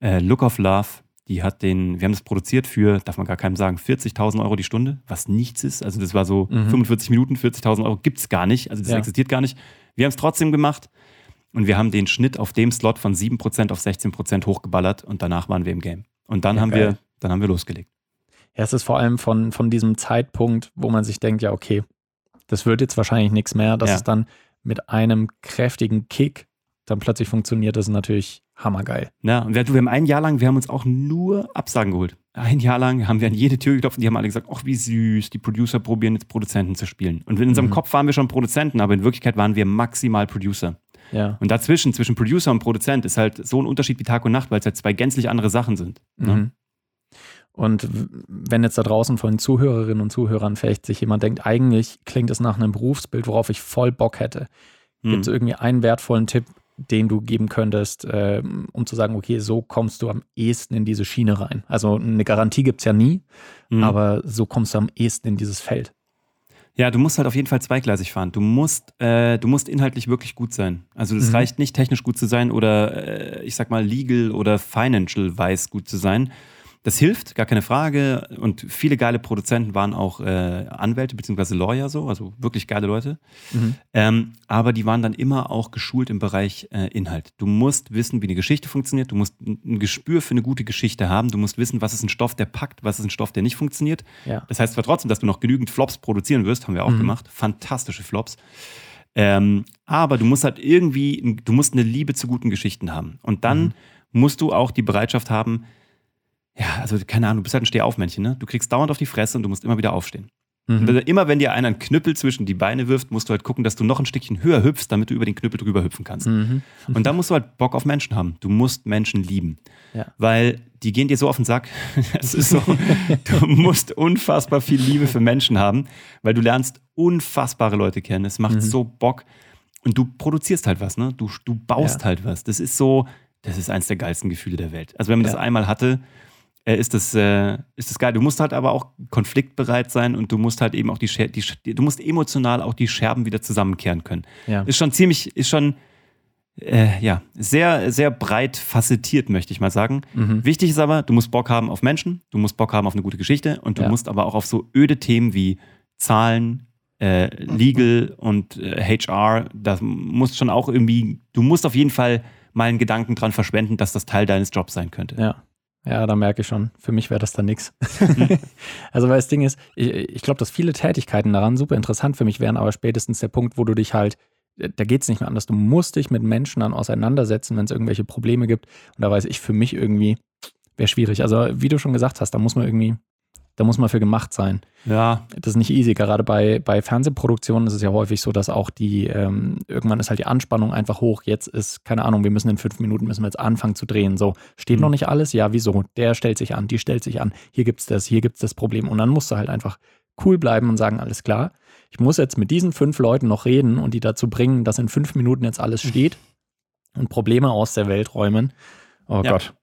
Äh, Look of Love, die hat den, wir haben das produziert für, darf man gar keinem sagen, 40.000 Euro die Stunde, was nichts ist. Also das war so mhm. 45 Minuten, 40.000 Euro gibt es gar nicht, also das ja. existiert gar nicht. Wir haben es trotzdem gemacht und wir haben den Schnitt auf dem Slot von 7% auf 16% hochgeballert und danach waren wir im Game. Und dann ja, haben geil. wir, dann haben wir losgelegt. Ja, es ist vor allem von, von diesem Zeitpunkt, wo man sich denkt, ja, okay, das wird jetzt wahrscheinlich nichts mehr, dass ja. es dann mit einem kräftigen Kick dann plötzlich funktioniert, das ist natürlich hammergeil. Ja, und wir, wir haben ein Jahr lang, wir haben uns auch nur Absagen geholt. Ein Jahr lang haben wir an jede Tür geklopft und die haben alle gesagt, ach wie süß, die Producer probieren jetzt Produzenten zu spielen. Und in unserem mhm. Kopf waren wir schon Produzenten, aber in Wirklichkeit waren wir maximal Producer. Ja. Und dazwischen, zwischen Producer und Produzent, ist halt so ein Unterschied wie Tag und Nacht, weil es halt zwei gänzlich andere Sachen sind. Ne? Mhm. Und wenn jetzt da draußen von den Zuhörerinnen und Zuhörern vielleicht sich jemand denkt, eigentlich klingt es nach einem Berufsbild, worauf ich voll Bock hätte. Gibt es Hm. irgendwie einen wertvollen Tipp, den du geben könntest, äh, um zu sagen, okay, so kommst du am ehesten in diese Schiene rein? Also eine Garantie gibt es ja nie, Hm. aber so kommst du am ehesten in dieses Feld. Ja, du musst halt auf jeden Fall zweigleisig fahren. Du musst, äh, du musst inhaltlich wirklich gut sein. Also es Mhm. reicht nicht, technisch gut zu sein oder äh, ich sag mal legal oder financial-wise gut zu sein. Das hilft, gar keine Frage. Und viele geile Produzenten waren auch äh, Anwälte bzw. Lawyer so, also wirklich geile Leute. Mhm. Ähm, aber die waren dann immer auch geschult im Bereich äh, Inhalt. Du musst wissen, wie eine Geschichte funktioniert. Du musst ein Gespür für eine gute Geschichte haben. Du musst wissen, was ist ein Stoff, der packt, was ist ein Stoff, der nicht funktioniert. Ja. Das heißt zwar trotzdem, dass du noch genügend Flops produzieren wirst, haben wir auch Mhm. gemacht. Fantastische Flops. Ähm, aber du musst halt irgendwie, du musst eine Liebe zu guten Geschichten haben. Und dann Mhm. musst du auch die Bereitschaft haben, ja, also keine Ahnung, du bist halt ein Stehaufmännchen, ne? Du kriegst dauernd auf die Fresse und du musst immer wieder aufstehen. Mhm. also immer wenn dir einer einen Knüppel zwischen die Beine wirft, musst du halt gucken, dass du noch ein Stückchen höher hüpfst, damit du über den Knüppel drüber hüpfen kannst. Mhm. Und da musst du halt Bock auf Menschen haben. Du musst Menschen lieben. Ja. Weil die gehen dir so auf den Sack. Es ist so, du musst unfassbar viel Liebe für Menschen haben, weil du lernst unfassbare Leute kennen. Es macht Mhm. so Bock. Und du produzierst halt was, ne? Du, du baust Ja. halt was. Das ist so, das ist eins der geilsten Gefühle der Welt. Also wenn man Ja. das einmal hatte, äh, ist das, äh, ist das geil. Du musst halt aber auch konfliktbereit sein und du musst halt eben auch die, Scher die du musst emotional auch die Scherben wieder zusammenkehren können. Ja. Ist schon ziemlich, ist schon, äh, ja, sehr, sehr breit facettiert, möchte ich mal sagen. Mhm. Wichtig ist aber, du musst Bock haben auf Menschen, du musst Bock haben auf eine gute Geschichte und du Ja. musst aber auch auf so öde Themen wie Zahlen, äh, Legal und äh, HR, das musst schon auch irgendwie, du musst auf jeden Fall mal einen Gedanken dran verschwenden, dass das Teil deines Jobs sein könnte. Ja. Ja, da merke ich schon. Für mich wäre das dann nichts. also, weil das Ding ist, ich, ich glaube, dass viele Tätigkeiten daran super interessant für mich wären, aber spätestens der Punkt, wo du dich halt, da geht es nicht mehr anders. Du musst dich mit Menschen dann auseinandersetzen, wenn es irgendwelche Probleme gibt. Und da weiß ich für mich irgendwie, wäre schwierig. Also, wie du schon gesagt hast, da muss man irgendwie, da muss man für gemacht sein. Ja, Das ist nicht easy. Gerade bei, bei Fernsehproduktionen ist es ja häufig so, dass auch die, ähm, irgendwann ist halt die Anspannung einfach hoch. Jetzt ist, keine Ahnung, wir müssen in fünf Minuten müssen wir jetzt anfangen zu drehen. So, steht Mhm. noch nicht alles? Ja, wieso? Der stellt sich an, die stellt sich an. Hier gibt's das, hier gibt's das Problem. Und dann musst du halt einfach cool bleiben und sagen, alles klar. Ich muss jetzt mit diesen fünf Leuten noch reden und die dazu bringen, dass in fünf Minuten jetzt alles steht und Probleme aus der Welt räumen. Oh Ja. Gott.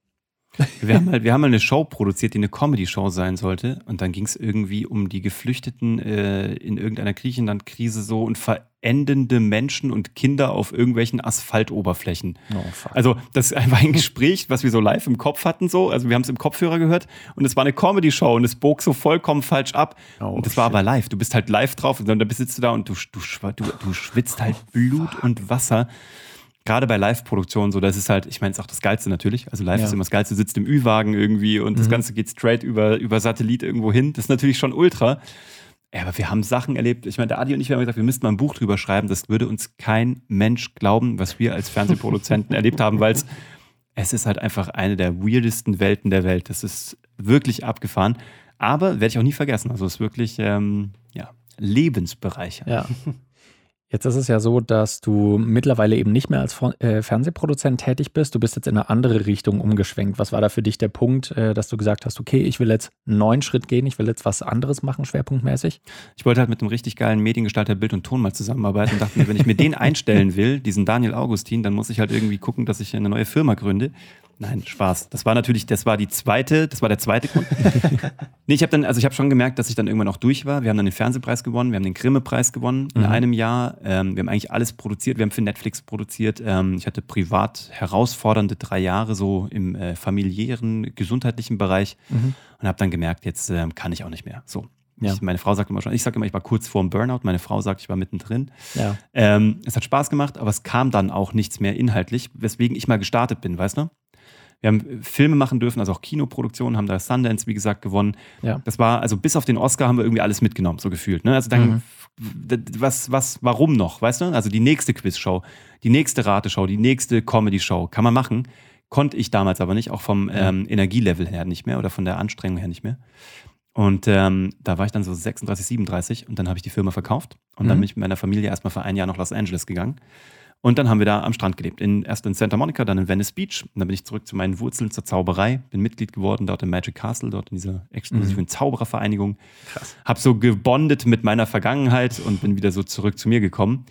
Wir haben, halt, wir haben mal eine Show produziert, die eine Comedy-Show sein sollte. Und dann ging es irgendwie um die Geflüchteten äh, in irgendeiner Griechenland-Krise so und verendende Menschen und Kinder auf irgendwelchen Asphaltoberflächen. Oh. Also, das war ein Gespräch, was wir so live im Kopf hatten, so. Also, wir haben es im Kopfhörer gehört und es war eine Comedy-Show und es bog so vollkommen falsch ab. Oh, und das war aber live. Du bist halt live drauf und dann sitzt du da und du, du, du, du schwitzt halt Blut und Wasser. Gerade bei Live-Produktionen, so, das ist halt, ich meine, ist auch das Geilste natürlich. Also, live Ja. ist immer das Geilste, sitzt im Ü-Wagen irgendwie und das Mhm. Ganze geht straight über, über Satellit irgendwo hin. Das ist natürlich schon ultra. Ja, aber wir haben Sachen erlebt. Ich meine, der Adi und ich haben gesagt, wir müssten mal ein Buch drüber schreiben. Das würde uns kein Mensch glauben, was wir als Fernsehproduzenten erlebt haben, weil es es ist halt einfach eine der weirdesten Welten der Welt. Das ist wirklich abgefahren. Aber werde ich auch nie vergessen. Also es ist wirklich ähm, ja, lebensbereichernd. Ja. Jetzt ist es ja so, dass du mittlerweile eben nicht mehr als äh, Fernsehproduzent tätig bist. Du bist jetzt in eine andere Richtung umgeschwenkt. Was war da für dich der Punkt, äh, dass du gesagt hast, okay, ich will jetzt einen neuen Schritt gehen, ich will jetzt was anderes machen, schwerpunktmäßig? Ich wollte halt mit einem richtig geilen Mediengestalter Bild und Ton mal zusammenarbeiten und dachte mir, wenn ich mir den einstellen will, diesen Daniel Augustin, dann muss ich halt irgendwie gucken, dass ich eine neue Firma gründe. Nein, Spaß. Das war natürlich, das war die zweite, das war der zweite Grund. nee, ich habe dann, also ich habe schon gemerkt, dass ich dann irgendwann auch durch war. Wir haben dann den Fernsehpreis gewonnen, wir haben den Grimme-Preis gewonnen in Mhm. einem Jahr. Ähm, wir haben eigentlich alles produziert, wir haben für Netflix produziert. Ähm, ich hatte privat herausfordernde drei Jahre so im äh, familiären, gesundheitlichen Bereich und habe dann gemerkt, jetzt ähm, kann ich auch nicht mehr. So. Ja. Ich, meine Frau sagt immer schon, ich sage immer, ich war kurz vorm Burnout. Meine Frau sagt, ich war mittendrin. Ja. Ähm, es hat Spaß gemacht, aber es kam dann auch nichts mehr inhaltlich, weswegen ich mal gestartet bin, weißt du? Wir haben äh, Filme machen dürfen, also auch Kinoproduktionen, haben da Sundance, wie gesagt, gewonnen. Ja. Das war, also bis auf den Oscar haben wir irgendwie alles mitgenommen, so gefühlt. Ne? Also dann, Mhm. was, was, warum noch, weißt du? Also die nächste Quizshow, die nächste Rateshow, die nächste Comedy-Show, kann man machen. Konnte ich damals aber nicht, auch vom ähm, Energielevel her nicht mehr oder von der Anstrengung her nicht mehr. Und ähm, da war ich dann so 36, 37 und dann habe ich die Firma verkauft. Und dann Mhm. bin ich mit meiner Familie erstmal für ein Jahr nach Los Angeles gegangen. Und dann haben wir da am Strand gelebt. In, erst in Santa Monica, dann in Venice Beach. Und dann bin ich zurück zu meinen Wurzeln, zur Zauberei. Bin Mitglied geworden dort im Magic Castle, dort in dieser exklusiven Zauberervereinigung. Krass. Hab so gebondet mit meiner Vergangenheit und bin wieder so zurück zu mir gekommen.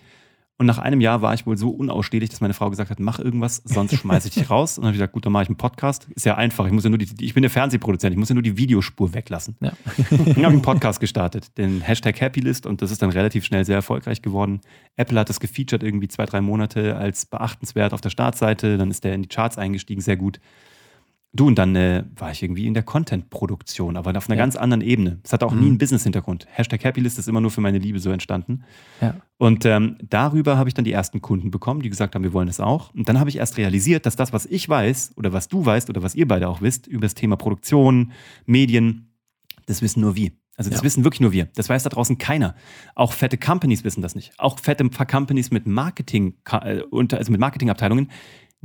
Und nach einem Jahr war ich wohl so unausstehlich, dass meine Frau gesagt hat, mach irgendwas, sonst schmeiße ich dich raus. Und dann habe ich gesagt, gut, dann mache ich einen Podcast. Ist ja einfach. Ich muss ja nur die, ich bin der Fernsehproduzent, ich muss ja nur die Videospur weglassen. Ja. dann habe ich einen Podcast gestartet, den Hashtag Happylist, und das ist dann relativ schnell sehr erfolgreich geworden. Apple hat das gefeatured irgendwie zwei, drei Monate als beachtenswert auf der Startseite. Dann ist der in die Charts eingestiegen, sehr gut. Du, und dann äh, war ich irgendwie in der Content-Produktion, aber auf einer ja. ganz anderen Ebene. Es hatte auch mhm. nie einen Business-Hintergrund. Hashtag Happylist ist immer nur für meine Liebe so entstanden. Ja. Und ähm, darüber habe ich dann die ersten Kunden bekommen, die gesagt haben, wir wollen das auch. Und dann habe ich erst realisiert, dass das, was ich weiß oder was du weißt oder was ihr beide auch wisst über das Thema Produktion, Medien, das wissen nur wir. Also das ja. wissen wirklich nur wir. Das weiß da draußen keiner. Auch fette Companies wissen das nicht. Auch fette Companies mit Marketing, äh, also mit Marketingabteilungen,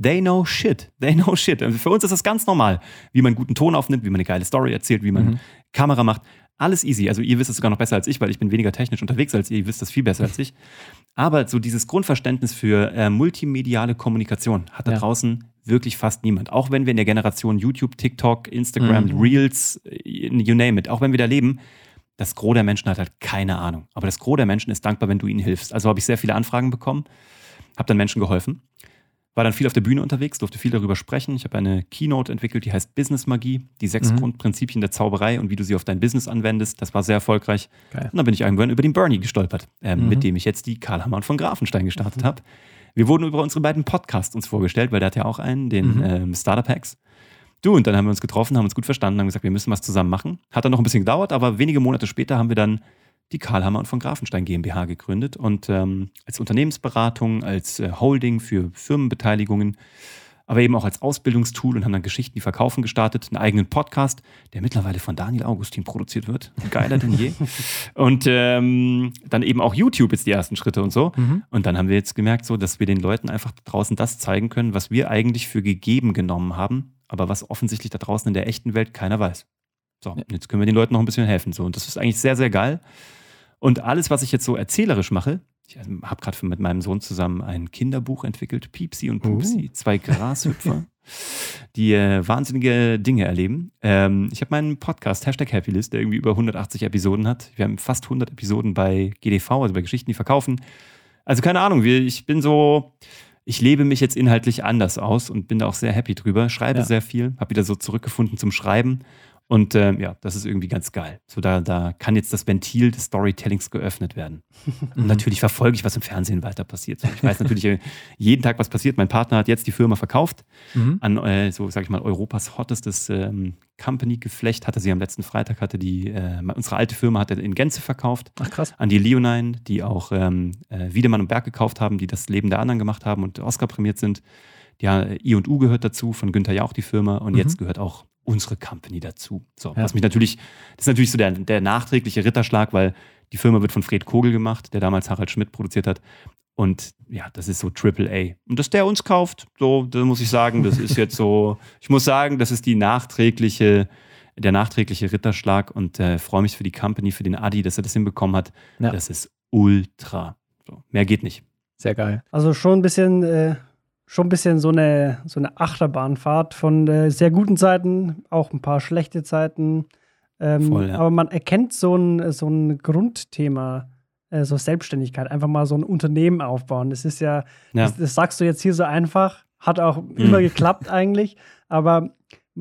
They know shit. They know shit. Für uns ist das ganz normal, wie man guten Ton aufnimmt, wie man eine geile Story erzählt, wie man mhm. Kamera macht. Alles easy. Also ihr wisst es sogar noch besser als ich, weil ich bin weniger technisch unterwegs als ihr. Ihr wisst das viel besser als ich. Aber so dieses Grundverständnis für äh, multimediale Kommunikation hat da ja. draußen wirklich fast niemand. Auch wenn wir in der Generation YouTube, TikTok, Instagram, mhm. Reels, äh, you name it, auch wenn wir da leben, das Gros der Menschen hat halt keine Ahnung. Aber das Gros der Menschen ist dankbar, wenn du ihnen hilfst. Also habe ich sehr viele Anfragen bekommen, habe dann Menschen geholfen war dann viel auf der Bühne unterwegs, durfte viel darüber sprechen. Ich habe eine Keynote entwickelt, die heißt Business Magie, die sechs mhm. Grundprinzipien der Zauberei und wie du sie auf dein Business anwendest. Das war sehr erfolgreich. Geil. Und dann bin ich irgendwann über den Bernie gestolpert, äh, mhm. mit dem ich jetzt die Karl Hammer von Grafenstein gestartet mhm. habe. Wir wurden über unsere beiden Podcasts uns vorgestellt, weil der hat ja auch einen, den mhm. ähm, Startup Hacks. Du, und dann haben wir uns getroffen, haben uns gut verstanden, haben gesagt, wir müssen was zusammen machen. Hat dann noch ein bisschen gedauert, aber wenige Monate später haben wir dann die Karlhammer und von Grafenstein GmbH gegründet und ähm, als Unternehmensberatung, als äh, Holding für Firmenbeteiligungen, aber eben auch als Ausbildungstool und haben dann Geschichten, die verkaufen gestartet, einen eigenen Podcast, der mittlerweile von Daniel Augustin produziert wird. Geiler denn je. Und ähm, dann eben auch YouTube jetzt die ersten Schritte und so. Mhm. Und dann haben wir jetzt gemerkt, so, dass wir den Leuten einfach draußen das zeigen können, was wir eigentlich für gegeben genommen haben, aber was offensichtlich da draußen in der echten Welt keiner weiß. So, jetzt können wir den Leuten noch ein bisschen helfen. So, und das ist eigentlich sehr, sehr geil. Und alles, was ich jetzt so erzählerisch mache, ich ähm, habe gerade mit meinem Sohn zusammen ein Kinderbuch entwickelt, Piepsi und Pupsi, uh. zwei Grashüpfer, die äh, wahnsinnige Dinge erleben. Ähm, ich habe meinen Podcast, Hashtag Happylist, der irgendwie über 180 Episoden hat. Wir haben fast 100 Episoden bei GDV, also bei Geschichten, die verkaufen. Also keine Ahnung, ich bin so, ich lebe mich jetzt inhaltlich anders aus und bin da auch sehr happy drüber. Schreibe ja. sehr viel, habe wieder so zurückgefunden zum Schreiben und ähm, ja, das ist irgendwie ganz geil. So, da, da kann jetzt das Ventil des Storytellings geöffnet werden. Und natürlich verfolge ich, was im Fernsehen weiter passiert. Ich weiß natürlich äh, jeden Tag, was passiert. Mein Partner hat jetzt die Firma verkauft mhm. an, äh, so sage ich mal, Europas hottestes ähm, Company-Geflecht. Hatte sie am letzten Freitag, hatte die, äh, unsere alte Firma hatte in Gänze verkauft. Ach krass. An die Leonine, die auch ähm, äh, Wiedemann und Berg gekauft haben, die das Leben der anderen gemacht haben und Oscar prämiert sind. Ja, I und U gehört dazu, von Günther Jauch die Firma und mhm. jetzt gehört auch unsere Company dazu. So, ja. was mich natürlich, das ist natürlich so der, der nachträgliche Ritterschlag, weil die Firma wird von Fred Kogel gemacht, der damals Harald Schmidt produziert hat. Und ja, das ist so Triple A. Und dass der uns kauft, so, da muss ich sagen, das ist jetzt so, ich muss sagen, das ist die nachträgliche, der nachträgliche Ritterschlag und äh, freue mich für die Company, für den Adi, dass er das hinbekommen hat. Ja. Das ist ultra. So, mehr geht nicht. Sehr geil. Also schon ein bisschen äh, schon ein bisschen so eine, so eine Achterbahnfahrt von äh, sehr guten Zeiten, auch ein paar schlechte Zeiten. Ähm, Voll, ja. Aber man erkennt so ein, so ein Grundthema, äh, so Selbstständigkeit, einfach mal so ein Unternehmen aufbauen. Das ist ja, ja. Das, das, sagst du jetzt hier so einfach, hat auch mhm. immer geklappt eigentlich. Aber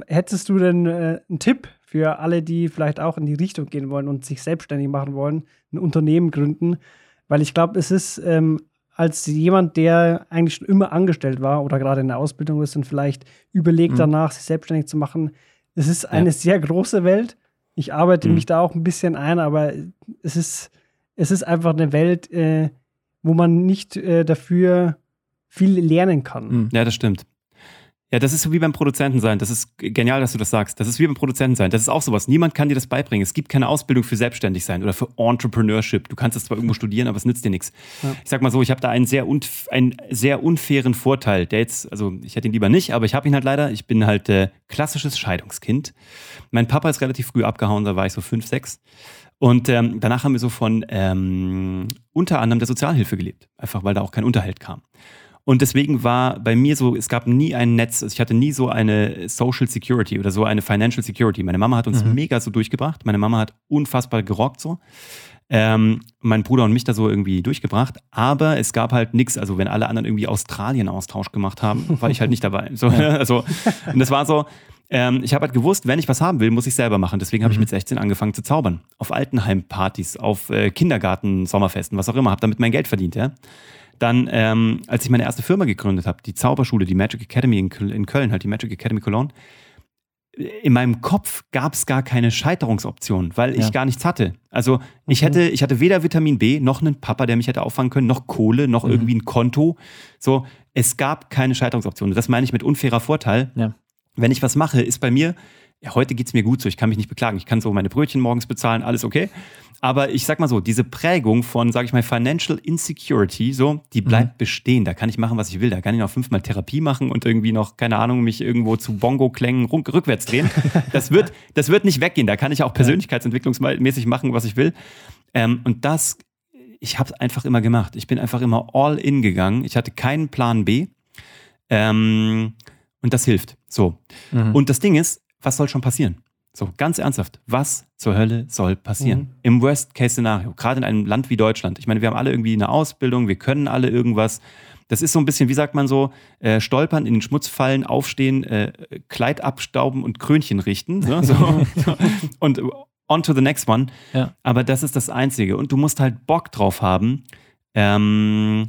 hättest du denn äh, einen Tipp für alle, die vielleicht auch in die Richtung gehen wollen und sich selbstständig machen wollen, ein Unternehmen gründen? Weil ich glaube, es ist ähm, als jemand, der eigentlich schon immer angestellt war oder gerade in der Ausbildung ist und vielleicht überlegt mhm. danach, sich selbstständig zu machen. Es ist eine ja. sehr große Welt. Ich arbeite mhm. mich da auch ein bisschen ein, aber es ist, es ist einfach eine Welt, äh, wo man nicht äh, dafür viel lernen kann. Mhm. Ja, das stimmt. Ja, das ist so wie beim Produzenten sein. Das ist genial, dass du das sagst. Das ist wie beim Produzenten sein. Das ist auch sowas. Niemand kann dir das beibringen. Es gibt keine Ausbildung für selbstständig sein oder für Entrepreneurship. Du kannst es zwar irgendwo studieren, aber es nützt dir nichts. Ja. Ich sag mal so, ich habe da einen sehr, einen sehr unfairen Vorteil, der jetzt, also ich hätte ihn lieber nicht, aber ich habe ihn halt leider. Ich bin halt äh, klassisches Scheidungskind. Mein Papa ist relativ früh abgehauen, da war ich so fünf, sechs. Und ähm, danach haben wir so von ähm, unter anderem der Sozialhilfe gelebt. Einfach weil da auch kein Unterhalt kam. Und deswegen war bei mir so, es gab nie ein Netz, also ich hatte nie so eine Social Security oder so eine Financial Security. Meine Mama hat uns mhm. mega so durchgebracht. Meine Mama hat unfassbar gerockt so. Ähm, mein Bruder und mich da so irgendwie durchgebracht. Aber es gab halt nichts. Also, wenn alle anderen irgendwie Australien-Austausch gemacht haben, war ich halt nicht dabei. So, also, und das war so, ähm, ich habe halt gewusst, wenn ich was haben will, muss ich selber machen. Deswegen habe ich mhm. mit 16 angefangen zu zaubern. Auf Altenheimpartys, auf äh, Kindergarten, Sommerfesten, was auch immer. Habe damit mein Geld verdient, ja. Dann, ähm, als ich meine erste Firma gegründet habe, die Zauberschule, die Magic Academy in, Köln, halt die Magic Academy Cologne, in meinem Kopf gab es gar keine Scheiterungsoption, weil ich ja. gar nichts hatte. Also ich mhm. hätte, ich hatte weder Vitamin B, noch einen Papa, der mich hätte auffangen können, noch Kohle, noch mhm. irgendwie ein Konto. So, es gab keine Scheiterungsoption. Das meine ich mit unfairer Vorteil. Ja. Wenn ich was mache, ist bei mir, ja, heute geht es mir gut so, ich kann mich nicht beklagen. Ich kann so meine Brötchen morgens bezahlen, alles okay. Aber ich sag mal so, diese Prägung von, sag ich mal, Financial Insecurity, so, die mhm. bleibt mhm. bestehen. Da kann ich machen, was ich will. Da kann ich noch fünfmal Therapie machen und irgendwie noch, keine Ahnung, mich irgendwo zu Bongo-Klängen rückwärts drehen. Das wird, das wird nicht weggehen. Da kann ich auch persönlichkeitsentwicklungsmäßig machen, was ich will. Ähm, und das, ich habe es einfach immer gemacht. Ich bin einfach immer all in gegangen. Ich hatte keinen Plan B. Ähm, und das hilft. So. Mhm. Und das Ding ist, was soll schon passieren? So, ganz ernsthaft, was zur Hölle soll passieren? Mhm. Im Worst-Case-Szenario, gerade in einem Land wie Deutschland. Ich meine, wir haben alle irgendwie eine Ausbildung, wir können alle irgendwas. Das ist so ein bisschen, wie sagt man so, äh, stolpern, in den Schmutz fallen, aufstehen, äh, Kleid abstauben und Krönchen richten. Ne? So, so. Und on to the next one. Ja. Aber das ist das Einzige. Und du musst halt Bock drauf haben. Ähm,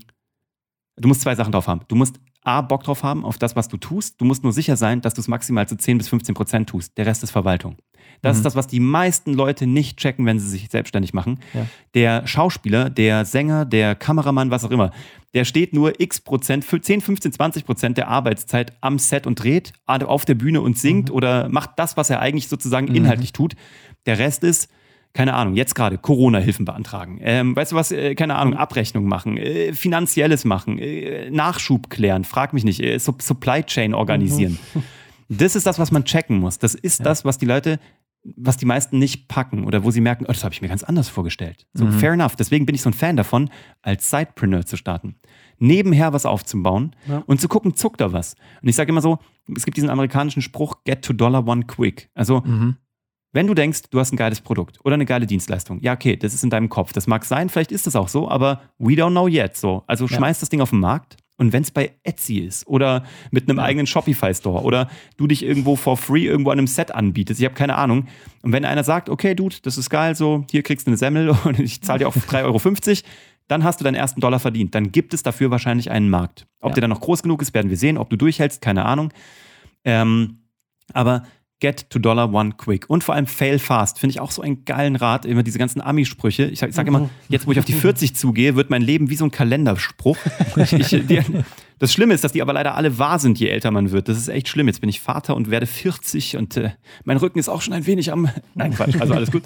du musst zwei Sachen drauf haben. Du musst A, Bock drauf haben auf das, was du tust. Du musst nur sicher sein, dass du es maximal zu 10 bis 15 Prozent tust. Der Rest ist Verwaltung. Das mhm. ist das, was die meisten Leute nicht checken, wenn sie sich selbstständig machen. Ja. Der Schauspieler, der Sänger, der Kameramann, was auch immer, der steht nur x Prozent, 10, 15, 20 Prozent der Arbeitszeit am Set und dreht, auf der Bühne und singt mhm. oder macht das, was er eigentlich sozusagen mhm. inhaltlich tut. Der Rest ist, keine Ahnung, jetzt gerade Corona-Hilfen beantragen. Ähm, weißt du was, äh, keine Ahnung, Abrechnung machen, äh, Finanzielles machen, äh, Nachschub klären, frag mich nicht, äh, Supply Chain organisieren. Mhm. Das ist das, was man checken muss. Das ist ja. das, was die Leute, was die meisten nicht packen oder wo sie merken, oh, das habe ich mir ganz anders vorgestellt. So, mhm. fair enough. Deswegen bin ich so ein Fan davon, als Sidepreneur zu starten. Nebenher was aufzubauen ja. und zu gucken, zuckt da was. Und ich sage immer so, es gibt diesen amerikanischen Spruch, get to dollar one quick. Also, mhm. Wenn du denkst, du hast ein geiles Produkt oder eine geile Dienstleistung, ja, okay, das ist in deinem Kopf. Das mag sein, vielleicht ist das auch so, aber we don't know yet. So. Also schmeiß ja. das Ding auf den Markt und wenn es bei Etsy ist oder mit einem ja. eigenen Shopify-Store oder du dich irgendwo for free irgendwo an einem Set anbietest, ich habe keine Ahnung. Und wenn einer sagt, okay, Dude, das ist geil, so, hier kriegst du eine Semmel und ich zahle dir auch 3,50 Euro, dann hast du deinen ersten Dollar verdient. Dann gibt es dafür wahrscheinlich einen Markt. Ob ja. der dann noch groß genug ist, werden wir sehen. Ob du durchhältst, keine Ahnung. Ähm, aber Get to Dollar One Quick. Und vor allem Fail Fast. Finde ich auch so einen geilen Rat. Immer diese ganzen Ami-Sprüche. Ich sage sag immer, jetzt wo ich auf die 40 zugehe, wird mein Leben wie so ein Kalenderspruch. Ich, ich, die, das Schlimme ist, dass die aber leider alle wahr sind, je älter man wird. Das ist echt schlimm. Jetzt bin ich Vater und werde 40 und äh, mein Rücken ist auch schon ein wenig am. Nein, Quatsch, also alles gut.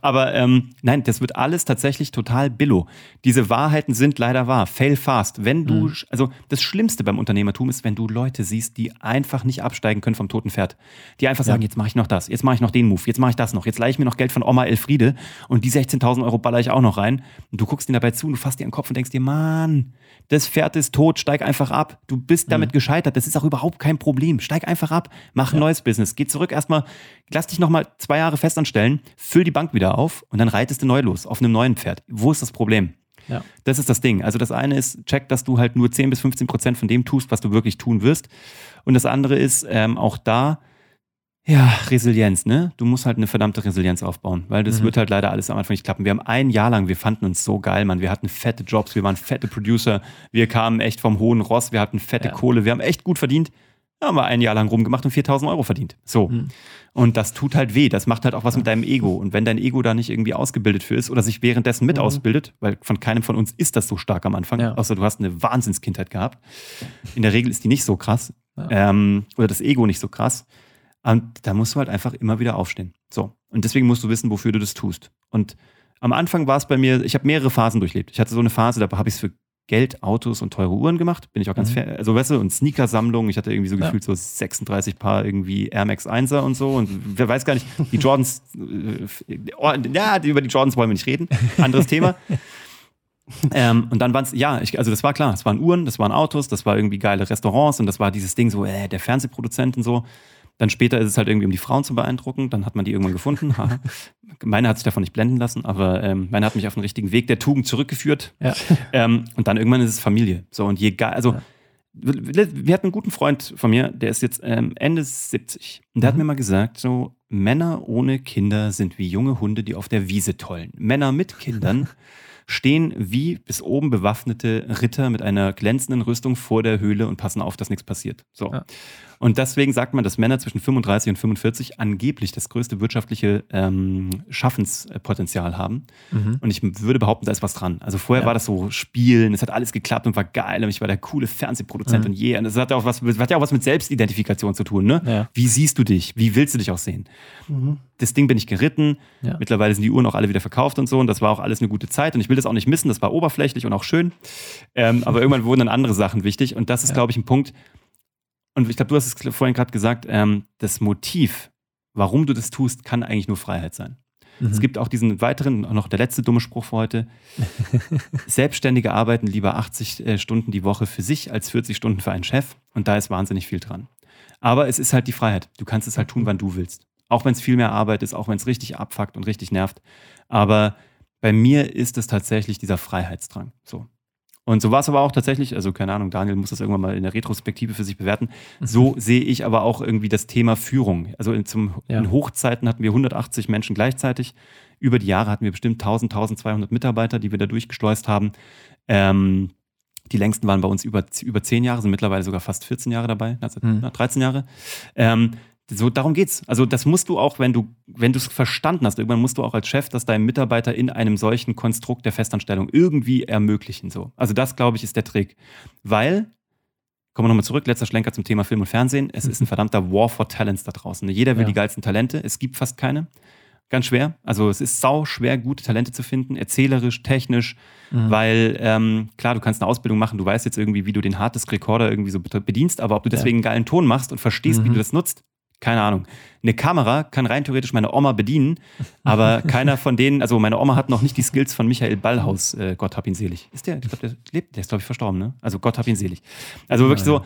Aber ähm, nein, das wird alles tatsächlich total billo. Diese Wahrheiten sind leider wahr. Fail fast. Wenn du, mhm. also das Schlimmste beim Unternehmertum ist, wenn du Leute siehst, die einfach nicht absteigen können vom toten Pferd. Die einfach sagen, ja. jetzt mache ich noch das, jetzt mache ich noch den Move, jetzt mache ich das noch, jetzt leihe ich mir noch Geld von Oma Elfriede und die 16.000 Euro baller ich auch noch rein. Und du guckst ihnen dabei zu und du fasst dir den Kopf und denkst dir, Mann, das Pferd ist tot, steig einfach ab. Du bist damit mhm. gescheitert. Das ist auch überhaupt kein Problem. Steig einfach ab, mach ein ja. neues Business. Geh zurück erstmal, lass dich nochmal zwei Jahre festanstellen, füll die Bank wieder auf und dann reitest du neu los auf einem neuen Pferd. Wo ist das Problem? Ja. Das ist das Ding. Also das eine ist, check, dass du halt nur 10 bis 15 Prozent von dem tust, was du wirklich tun wirst. Und das andere ist, ähm, auch da, ja, Resilienz, ne? Du musst halt eine verdammte Resilienz aufbauen, weil das mhm. wird halt leider alles am Anfang nicht klappen. Wir haben ein Jahr lang, wir fanden uns so geil, Mann. Wir hatten fette Jobs, wir waren fette Producer, wir kamen echt vom hohen Ross, wir hatten fette ja. Kohle, wir haben echt gut verdient. Ja, haben wir ein Jahr lang rumgemacht und 4000 Euro verdient. So. Mhm. Und das tut halt weh. Das macht halt auch was mit deinem Ego. Und wenn dein Ego da nicht irgendwie ausgebildet für ist oder sich währenddessen mit mhm. ausbildet, weil von keinem von uns ist das so stark am Anfang, ja. außer du hast eine Wahnsinnskindheit gehabt. In der Regel ist die nicht so krass. Ja. Ähm, oder das Ego nicht so krass und da musst du halt einfach immer wieder aufstehen. So. Und deswegen musst du wissen, wofür du das tust. Und am Anfang war es bei mir, ich habe mehrere Phasen durchlebt. Ich hatte so eine Phase, da habe ich es für Geld, Autos und teure Uhren gemacht. Bin ich auch ganz mhm. fair. Also, weißt du, und Sneakersammlung. Ich hatte irgendwie so ja. gefühlt so 36 Paar irgendwie Air Max 1er und so. Und wer weiß gar nicht, die Jordans, äh, ja, über die Jordans wollen wir nicht reden. Anderes Thema. ähm, und dann waren es, ja, ich, also das war klar, es waren Uhren, das waren Autos, das war irgendwie geile Restaurants und das war dieses Ding so, äh, der Fernsehproduzent und so. Dann später ist es halt irgendwie, um die Frauen zu beeindrucken. Dann hat man die irgendwann gefunden. meine hat sich davon nicht blenden lassen, aber ähm, meine hat mich auf den richtigen Weg der Tugend zurückgeführt. Ja. Ähm, und dann irgendwann ist es Familie. So, und je also ja. wir hatten einen guten Freund von mir, der ist jetzt ähm, Ende 70. Und der mhm. hat mir mal gesagt, so, Männer ohne Kinder sind wie junge Hunde, die auf der Wiese tollen. Männer mit Kindern stehen wie bis oben bewaffnete Ritter mit einer glänzenden Rüstung vor der Höhle und passen auf, dass nichts passiert. So. Ja. Und deswegen sagt man, dass Männer zwischen 35 und 45 angeblich das größte wirtschaftliche ähm, Schaffenspotenzial haben. Mhm. Und ich würde behaupten, da ist was dran. Also vorher ja. war das so Spielen, es hat alles geklappt und war geil und ich war der coole Fernsehproduzent mhm. und je. Und das hat ja auch was, hat ja auch was mit Selbstidentifikation zu tun. Ne? Ja. Wie siehst du dich? Wie willst du dich auch sehen? Mhm. Das Ding bin ich geritten. Mittlerweile sind die Uhren auch alle wieder verkauft und so. Und das war auch alles eine gute Zeit. Und ich will das auch nicht missen. Das war oberflächlich und auch schön. Ähm, aber irgendwann wurden dann andere Sachen wichtig. Und das ist, glaube ich, ein Punkt, und ich glaube, du hast es vorhin gerade gesagt, ähm, das Motiv, warum du das tust, kann eigentlich nur Freiheit sein. Mhm. Es gibt auch diesen weiteren, noch der letzte dumme Spruch für heute. Selbstständige arbeiten lieber 80 äh, Stunden die Woche für sich als 40 Stunden für einen Chef. Und da ist wahnsinnig viel dran. Aber es ist halt die Freiheit. Du kannst es halt tun, wann du willst. Auch wenn es viel mehr Arbeit ist, auch wenn es richtig abfuckt und richtig nervt. Aber bei mir ist es tatsächlich dieser Freiheitsdrang. So. Und so war es aber auch tatsächlich, also keine Ahnung, Daniel muss das irgendwann mal in der Retrospektive für sich bewerten. Mhm. So sehe ich aber auch irgendwie das Thema Führung. Also in, zum, ja. in Hochzeiten hatten wir 180 Menschen gleichzeitig. Über die Jahre hatten wir bestimmt 1000, 1200 Mitarbeiter, die wir da durchgeschleust haben. Ähm, die längsten waren bei uns über, über 10 Jahre, sind mittlerweile sogar fast 14 Jahre dabei, also, mhm. 13 Jahre. Ähm, so, darum geht's. Also, das musst du auch, wenn du, wenn du es verstanden hast, irgendwann musst du auch als Chef das deinem Mitarbeiter in einem solchen Konstrukt der Festanstellung irgendwie ermöglichen. So. Also, das, glaube ich, ist der Trick. Weil, kommen wir nochmal zurück, letzter Schlenker zum Thema Film und Fernsehen. Es ist ein verdammter War for Talents da draußen. Jeder will ja. die geilsten Talente. Es gibt fast keine. Ganz schwer. Also, es ist sau schwer, gute Talente zu finden, erzählerisch, technisch, mhm. weil, ähm, klar, du kannst eine Ausbildung machen, du weißt jetzt irgendwie, wie du den Hardest Recorder irgendwie so bedienst, aber ob du deswegen ja. einen geilen Ton machst und verstehst, mhm. wie du das nutzt, keine Ahnung. Eine Kamera kann rein theoretisch meine Oma bedienen, aber keiner von denen, also meine Oma hat noch nicht die Skills von Michael Ballhaus, äh, Gott hab ihn selig. Ist der? Ich glaube, der lebt, der ist, glaube ich, verstorben, ne? Also Gott hab ihn selig. Also wirklich so,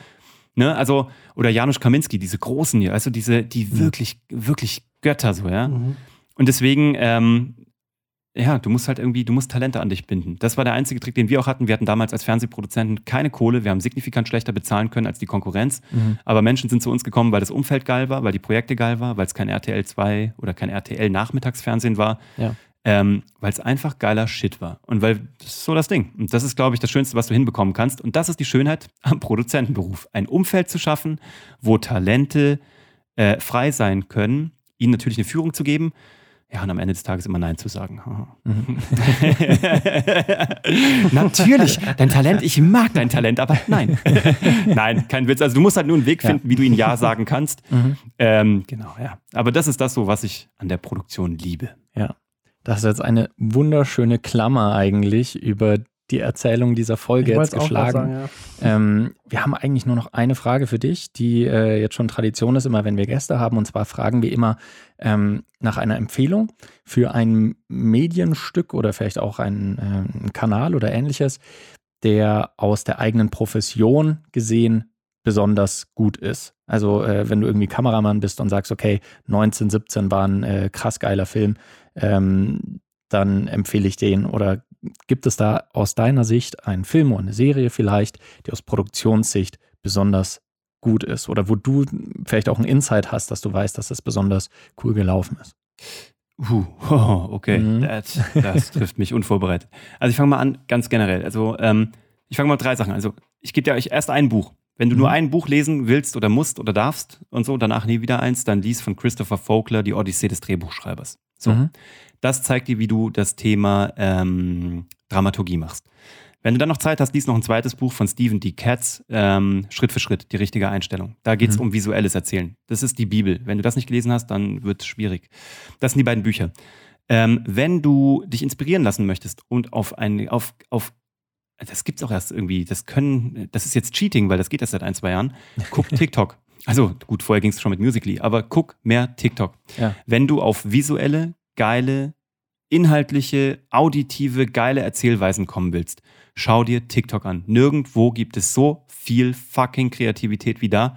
ne, also, oder Janusz Kaminski, diese großen hier, also diese, die wirklich, wirklich Götter so, ja. Mhm. Und deswegen, ähm, ja, du musst halt irgendwie, du musst Talente an dich binden. Das war der einzige Trick, den wir auch hatten. Wir hatten damals als Fernsehproduzenten keine Kohle. Wir haben signifikant schlechter bezahlen können als die Konkurrenz. Mhm. Aber Menschen sind zu uns gekommen, weil das Umfeld geil war, weil die Projekte geil war, weil es kein RTL 2 oder kein RTL Nachmittagsfernsehen war. Ja. Ähm, weil es einfach geiler Shit war. Und weil das ist so das Ding. Und das ist, glaube ich, das Schönste, was du hinbekommen kannst. Und das ist die Schönheit am Produzentenberuf. Ein Umfeld zu schaffen, wo Talente äh, frei sein können, ihnen natürlich eine Führung zu geben ja, und am Ende des Tages immer Nein zu sagen. Mhm. Natürlich, dein Talent, ich mag dein Talent, aber nein. nein, kein Witz. Also du musst halt nur einen Weg finden, ja. wie du ihnen Ja sagen kannst. Mhm. Ähm, genau, ja. Aber das ist das so, was ich an der Produktion liebe. Ja. Das ist jetzt eine wunderschöne Klammer eigentlich über die Erzählung dieser Folge jetzt geschlagen. Sagen, ja. ähm, wir haben eigentlich nur noch eine Frage für dich, die äh, jetzt schon Tradition ist, immer wenn wir Gäste haben. Und zwar fragen wir immer ähm, nach einer Empfehlung für ein Medienstück oder vielleicht auch einen, äh, einen Kanal oder ähnliches, der aus der eigenen Profession gesehen besonders gut ist. Also äh, wenn du irgendwie Kameramann bist und sagst, okay, 1917 war ein krass geiler Film, ähm, dann empfehle ich den oder Gibt es da aus deiner Sicht einen Film oder eine Serie vielleicht, die aus Produktionssicht besonders gut ist oder wo du vielleicht auch einen Insight hast, dass du weißt, dass das besonders cool gelaufen ist? Uh, oh, okay, mhm. das, das trifft mich unvorbereitet. Also ich fange mal an, ganz generell. Also ähm, ich fange mal mit drei Sachen. Also ich gebe dir euch erst ein Buch. Wenn du mhm. nur ein Buch lesen willst oder musst oder darfst und so, danach nie wieder eins, dann lies von Christopher Vogler die Odyssee des Drehbuchschreibers. So. Mhm. Das zeigt dir, wie du das Thema ähm, Dramaturgie machst. Wenn du dann noch Zeit hast, liest noch ein zweites Buch von Stephen D. Katz, ähm, Schritt für Schritt, die richtige Einstellung. Da geht es mhm. um visuelles Erzählen. Das ist die Bibel. Wenn du das nicht gelesen hast, dann wird es schwierig. Das sind die beiden Bücher. Ähm, wenn du dich inspirieren lassen möchtest und auf ein, auf, auf das gibt's auch erst irgendwie, das können, das ist jetzt Cheating, weil das geht erst seit ein, zwei Jahren. Guck TikTok. Also gut, vorher ging es schon mit Musically, aber guck mehr TikTok. Ja. Wenn du auf visuelle, geile inhaltliche, auditive, geile Erzählweisen kommen willst, schau dir TikTok an. Nirgendwo gibt es so viel fucking Kreativität wie da.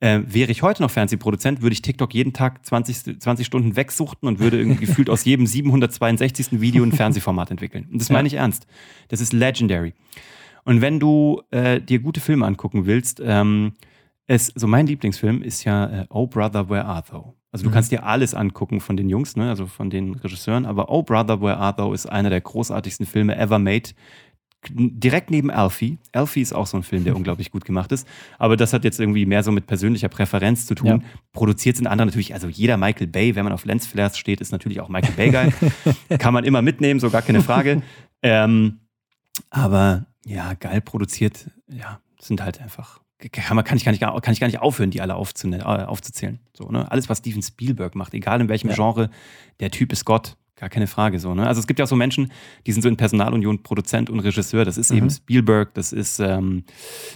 Äh, wäre ich heute noch Fernsehproduzent, würde ich TikTok jeden Tag 20, 20 Stunden wegsuchten und würde irgendwie gefühlt aus jedem 762. Video ein Fernsehformat entwickeln. Und das meine ich ernst. Das ist legendary. Und wenn du äh, dir gute Filme angucken willst, ähm, es, so mein Lieblingsfilm ist ja äh, Oh Brother, Where Art Thou? Also du mhm. kannst dir alles angucken von den Jungs, ne? also von den Regisseuren, aber Oh Brother, Where Art Thou ist einer der großartigsten Filme ever made. Direkt neben Alfie. Alfie ist auch so ein Film, der unglaublich gut gemacht ist. Aber das hat jetzt irgendwie mehr so mit persönlicher Präferenz zu tun. Ja. Produziert sind andere natürlich, also jeder Michael Bay, wenn man auf Lensflares steht, ist natürlich auch Michael Bay geil. Kann man immer mitnehmen, so gar keine Frage. ähm, aber ja, geil produziert, ja, sind halt einfach kann, kann, ich gar nicht, kann ich gar nicht aufhören, die alle äh, aufzuzählen. So, ne? Alles, was Steven Spielberg macht, egal in welchem ja. Genre, der Typ ist Gott, gar keine Frage. So, ne? Also es gibt ja auch so Menschen, die sind so in Personalunion Produzent und Regisseur. Das ist mhm. eben Spielberg, das ist ähm,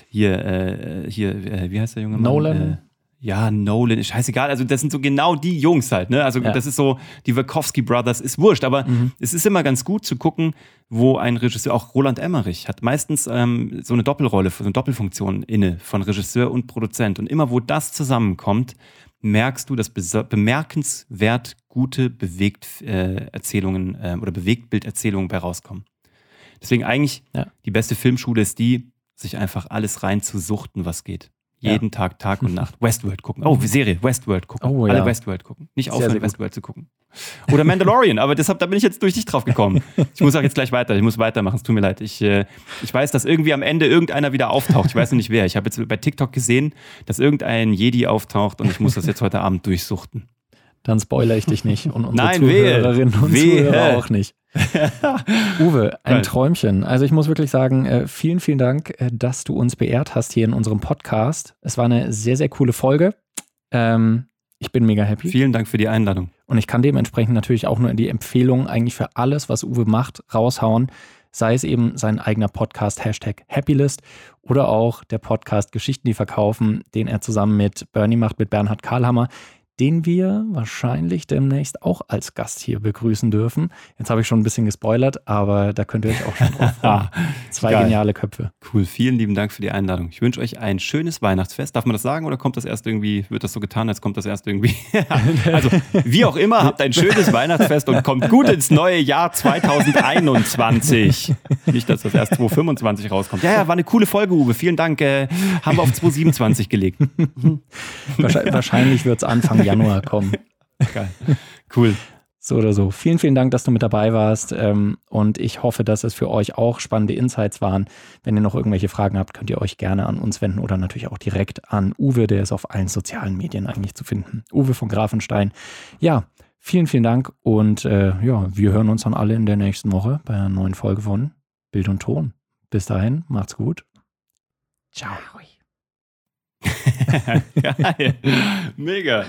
hier, äh, hier äh, wie heißt der junge Mann? Nolan. Ja, Nolan, ist scheißegal. Also, das sind so genau die Jungs halt, ne? Also, ja. das ist so, die Wachowski Brothers ist wurscht, aber mhm. es ist immer ganz gut zu gucken, wo ein Regisseur, auch Roland Emmerich, hat meistens ähm, so eine Doppelrolle, so eine Doppelfunktion inne von Regisseur und Produzent. Und immer, wo das zusammenkommt, merkst du, dass bemerkenswert gute Bewegterzählungen äh, äh, oder Bewegtbilderzählungen bei rauskommen. Deswegen eigentlich ja. die beste Filmschule ist die, sich einfach alles reinzusuchten, was geht. Jeden ja. Tag, Tag und Nacht. Westworld gucken. Oh, Serie, Westworld gucken. Oh, ja. Alle Westworld gucken. Nicht aufhören, sehr, sehr Westworld zu gucken. Oder Mandalorian, aber deshalb, da bin ich jetzt durch dich drauf gekommen. Ich muss auch jetzt gleich weiter. Ich muss weitermachen. Es tut mir leid. Ich, äh, ich weiß, dass irgendwie am Ende irgendeiner wieder auftaucht. Ich weiß noch nicht wer. Ich habe jetzt bei TikTok gesehen, dass irgendein Jedi auftaucht und ich muss das jetzt heute Abend durchsuchten. Dann spoilere ich dich nicht und unsere Nein, Zuhörerinnen wehe. und wehe. Zuhörer auch nicht. Uwe, ein Träumchen. Also ich muss wirklich sagen, äh, vielen, vielen Dank, äh, dass du uns beehrt hast hier in unserem Podcast. Es war eine sehr, sehr coole Folge. Ähm, ich bin mega happy. Vielen Dank für die Einladung. Und ich kann dementsprechend natürlich auch nur die Empfehlung eigentlich für alles, was Uwe macht, raushauen. Sei es eben sein eigener Podcast, Hashtag Happylist, oder auch der Podcast Geschichten, die verkaufen, den er zusammen mit Bernie macht, mit Bernhard Karlhammer den wir wahrscheinlich demnächst auch als Gast hier begrüßen dürfen. Jetzt habe ich schon ein bisschen gespoilert, aber da könnt ihr euch auch schon drauf freuen. Zwei Geil. geniale Köpfe. Cool, vielen lieben Dank für die Einladung. Ich wünsche euch ein schönes Weihnachtsfest. Darf man das sagen oder kommt das erst irgendwie, wird das so getan, als kommt das erst irgendwie? also, wie auch immer, habt ein schönes Weihnachtsfest und kommt gut ins neue Jahr 2021. Nicht, dass das erst 2025 rauskommt. Ja, ja, war eine coole Folge, Uwe. Vielen Dank. Äh, haben wir auf 2027 gelegt. Wahrscheinlich wird es Anfang Januar kommen. Geil. Cool. So oder so. Vielen, vielen Dank, dass du mit dabei warst. Ähm, und ich hoffe, dass es für euch auch spannende Insights waren. Wenn ihr noch irgendwelche Fragen habt, könnt ihr euch gerne an uns wenden oder natürlich auch direkt an Uwe, der ist auf allen sozialen Medien eigentlich zu finden. Uwe von Grafenstein. Ja, vielen, vielen Dank. Und äh, ja, wir hören uns dann alle in der nächsten Woche bei einer neuen Folge von Bild und Ton. Bis dahin, macht's gut. Ciao. Geil. Mega.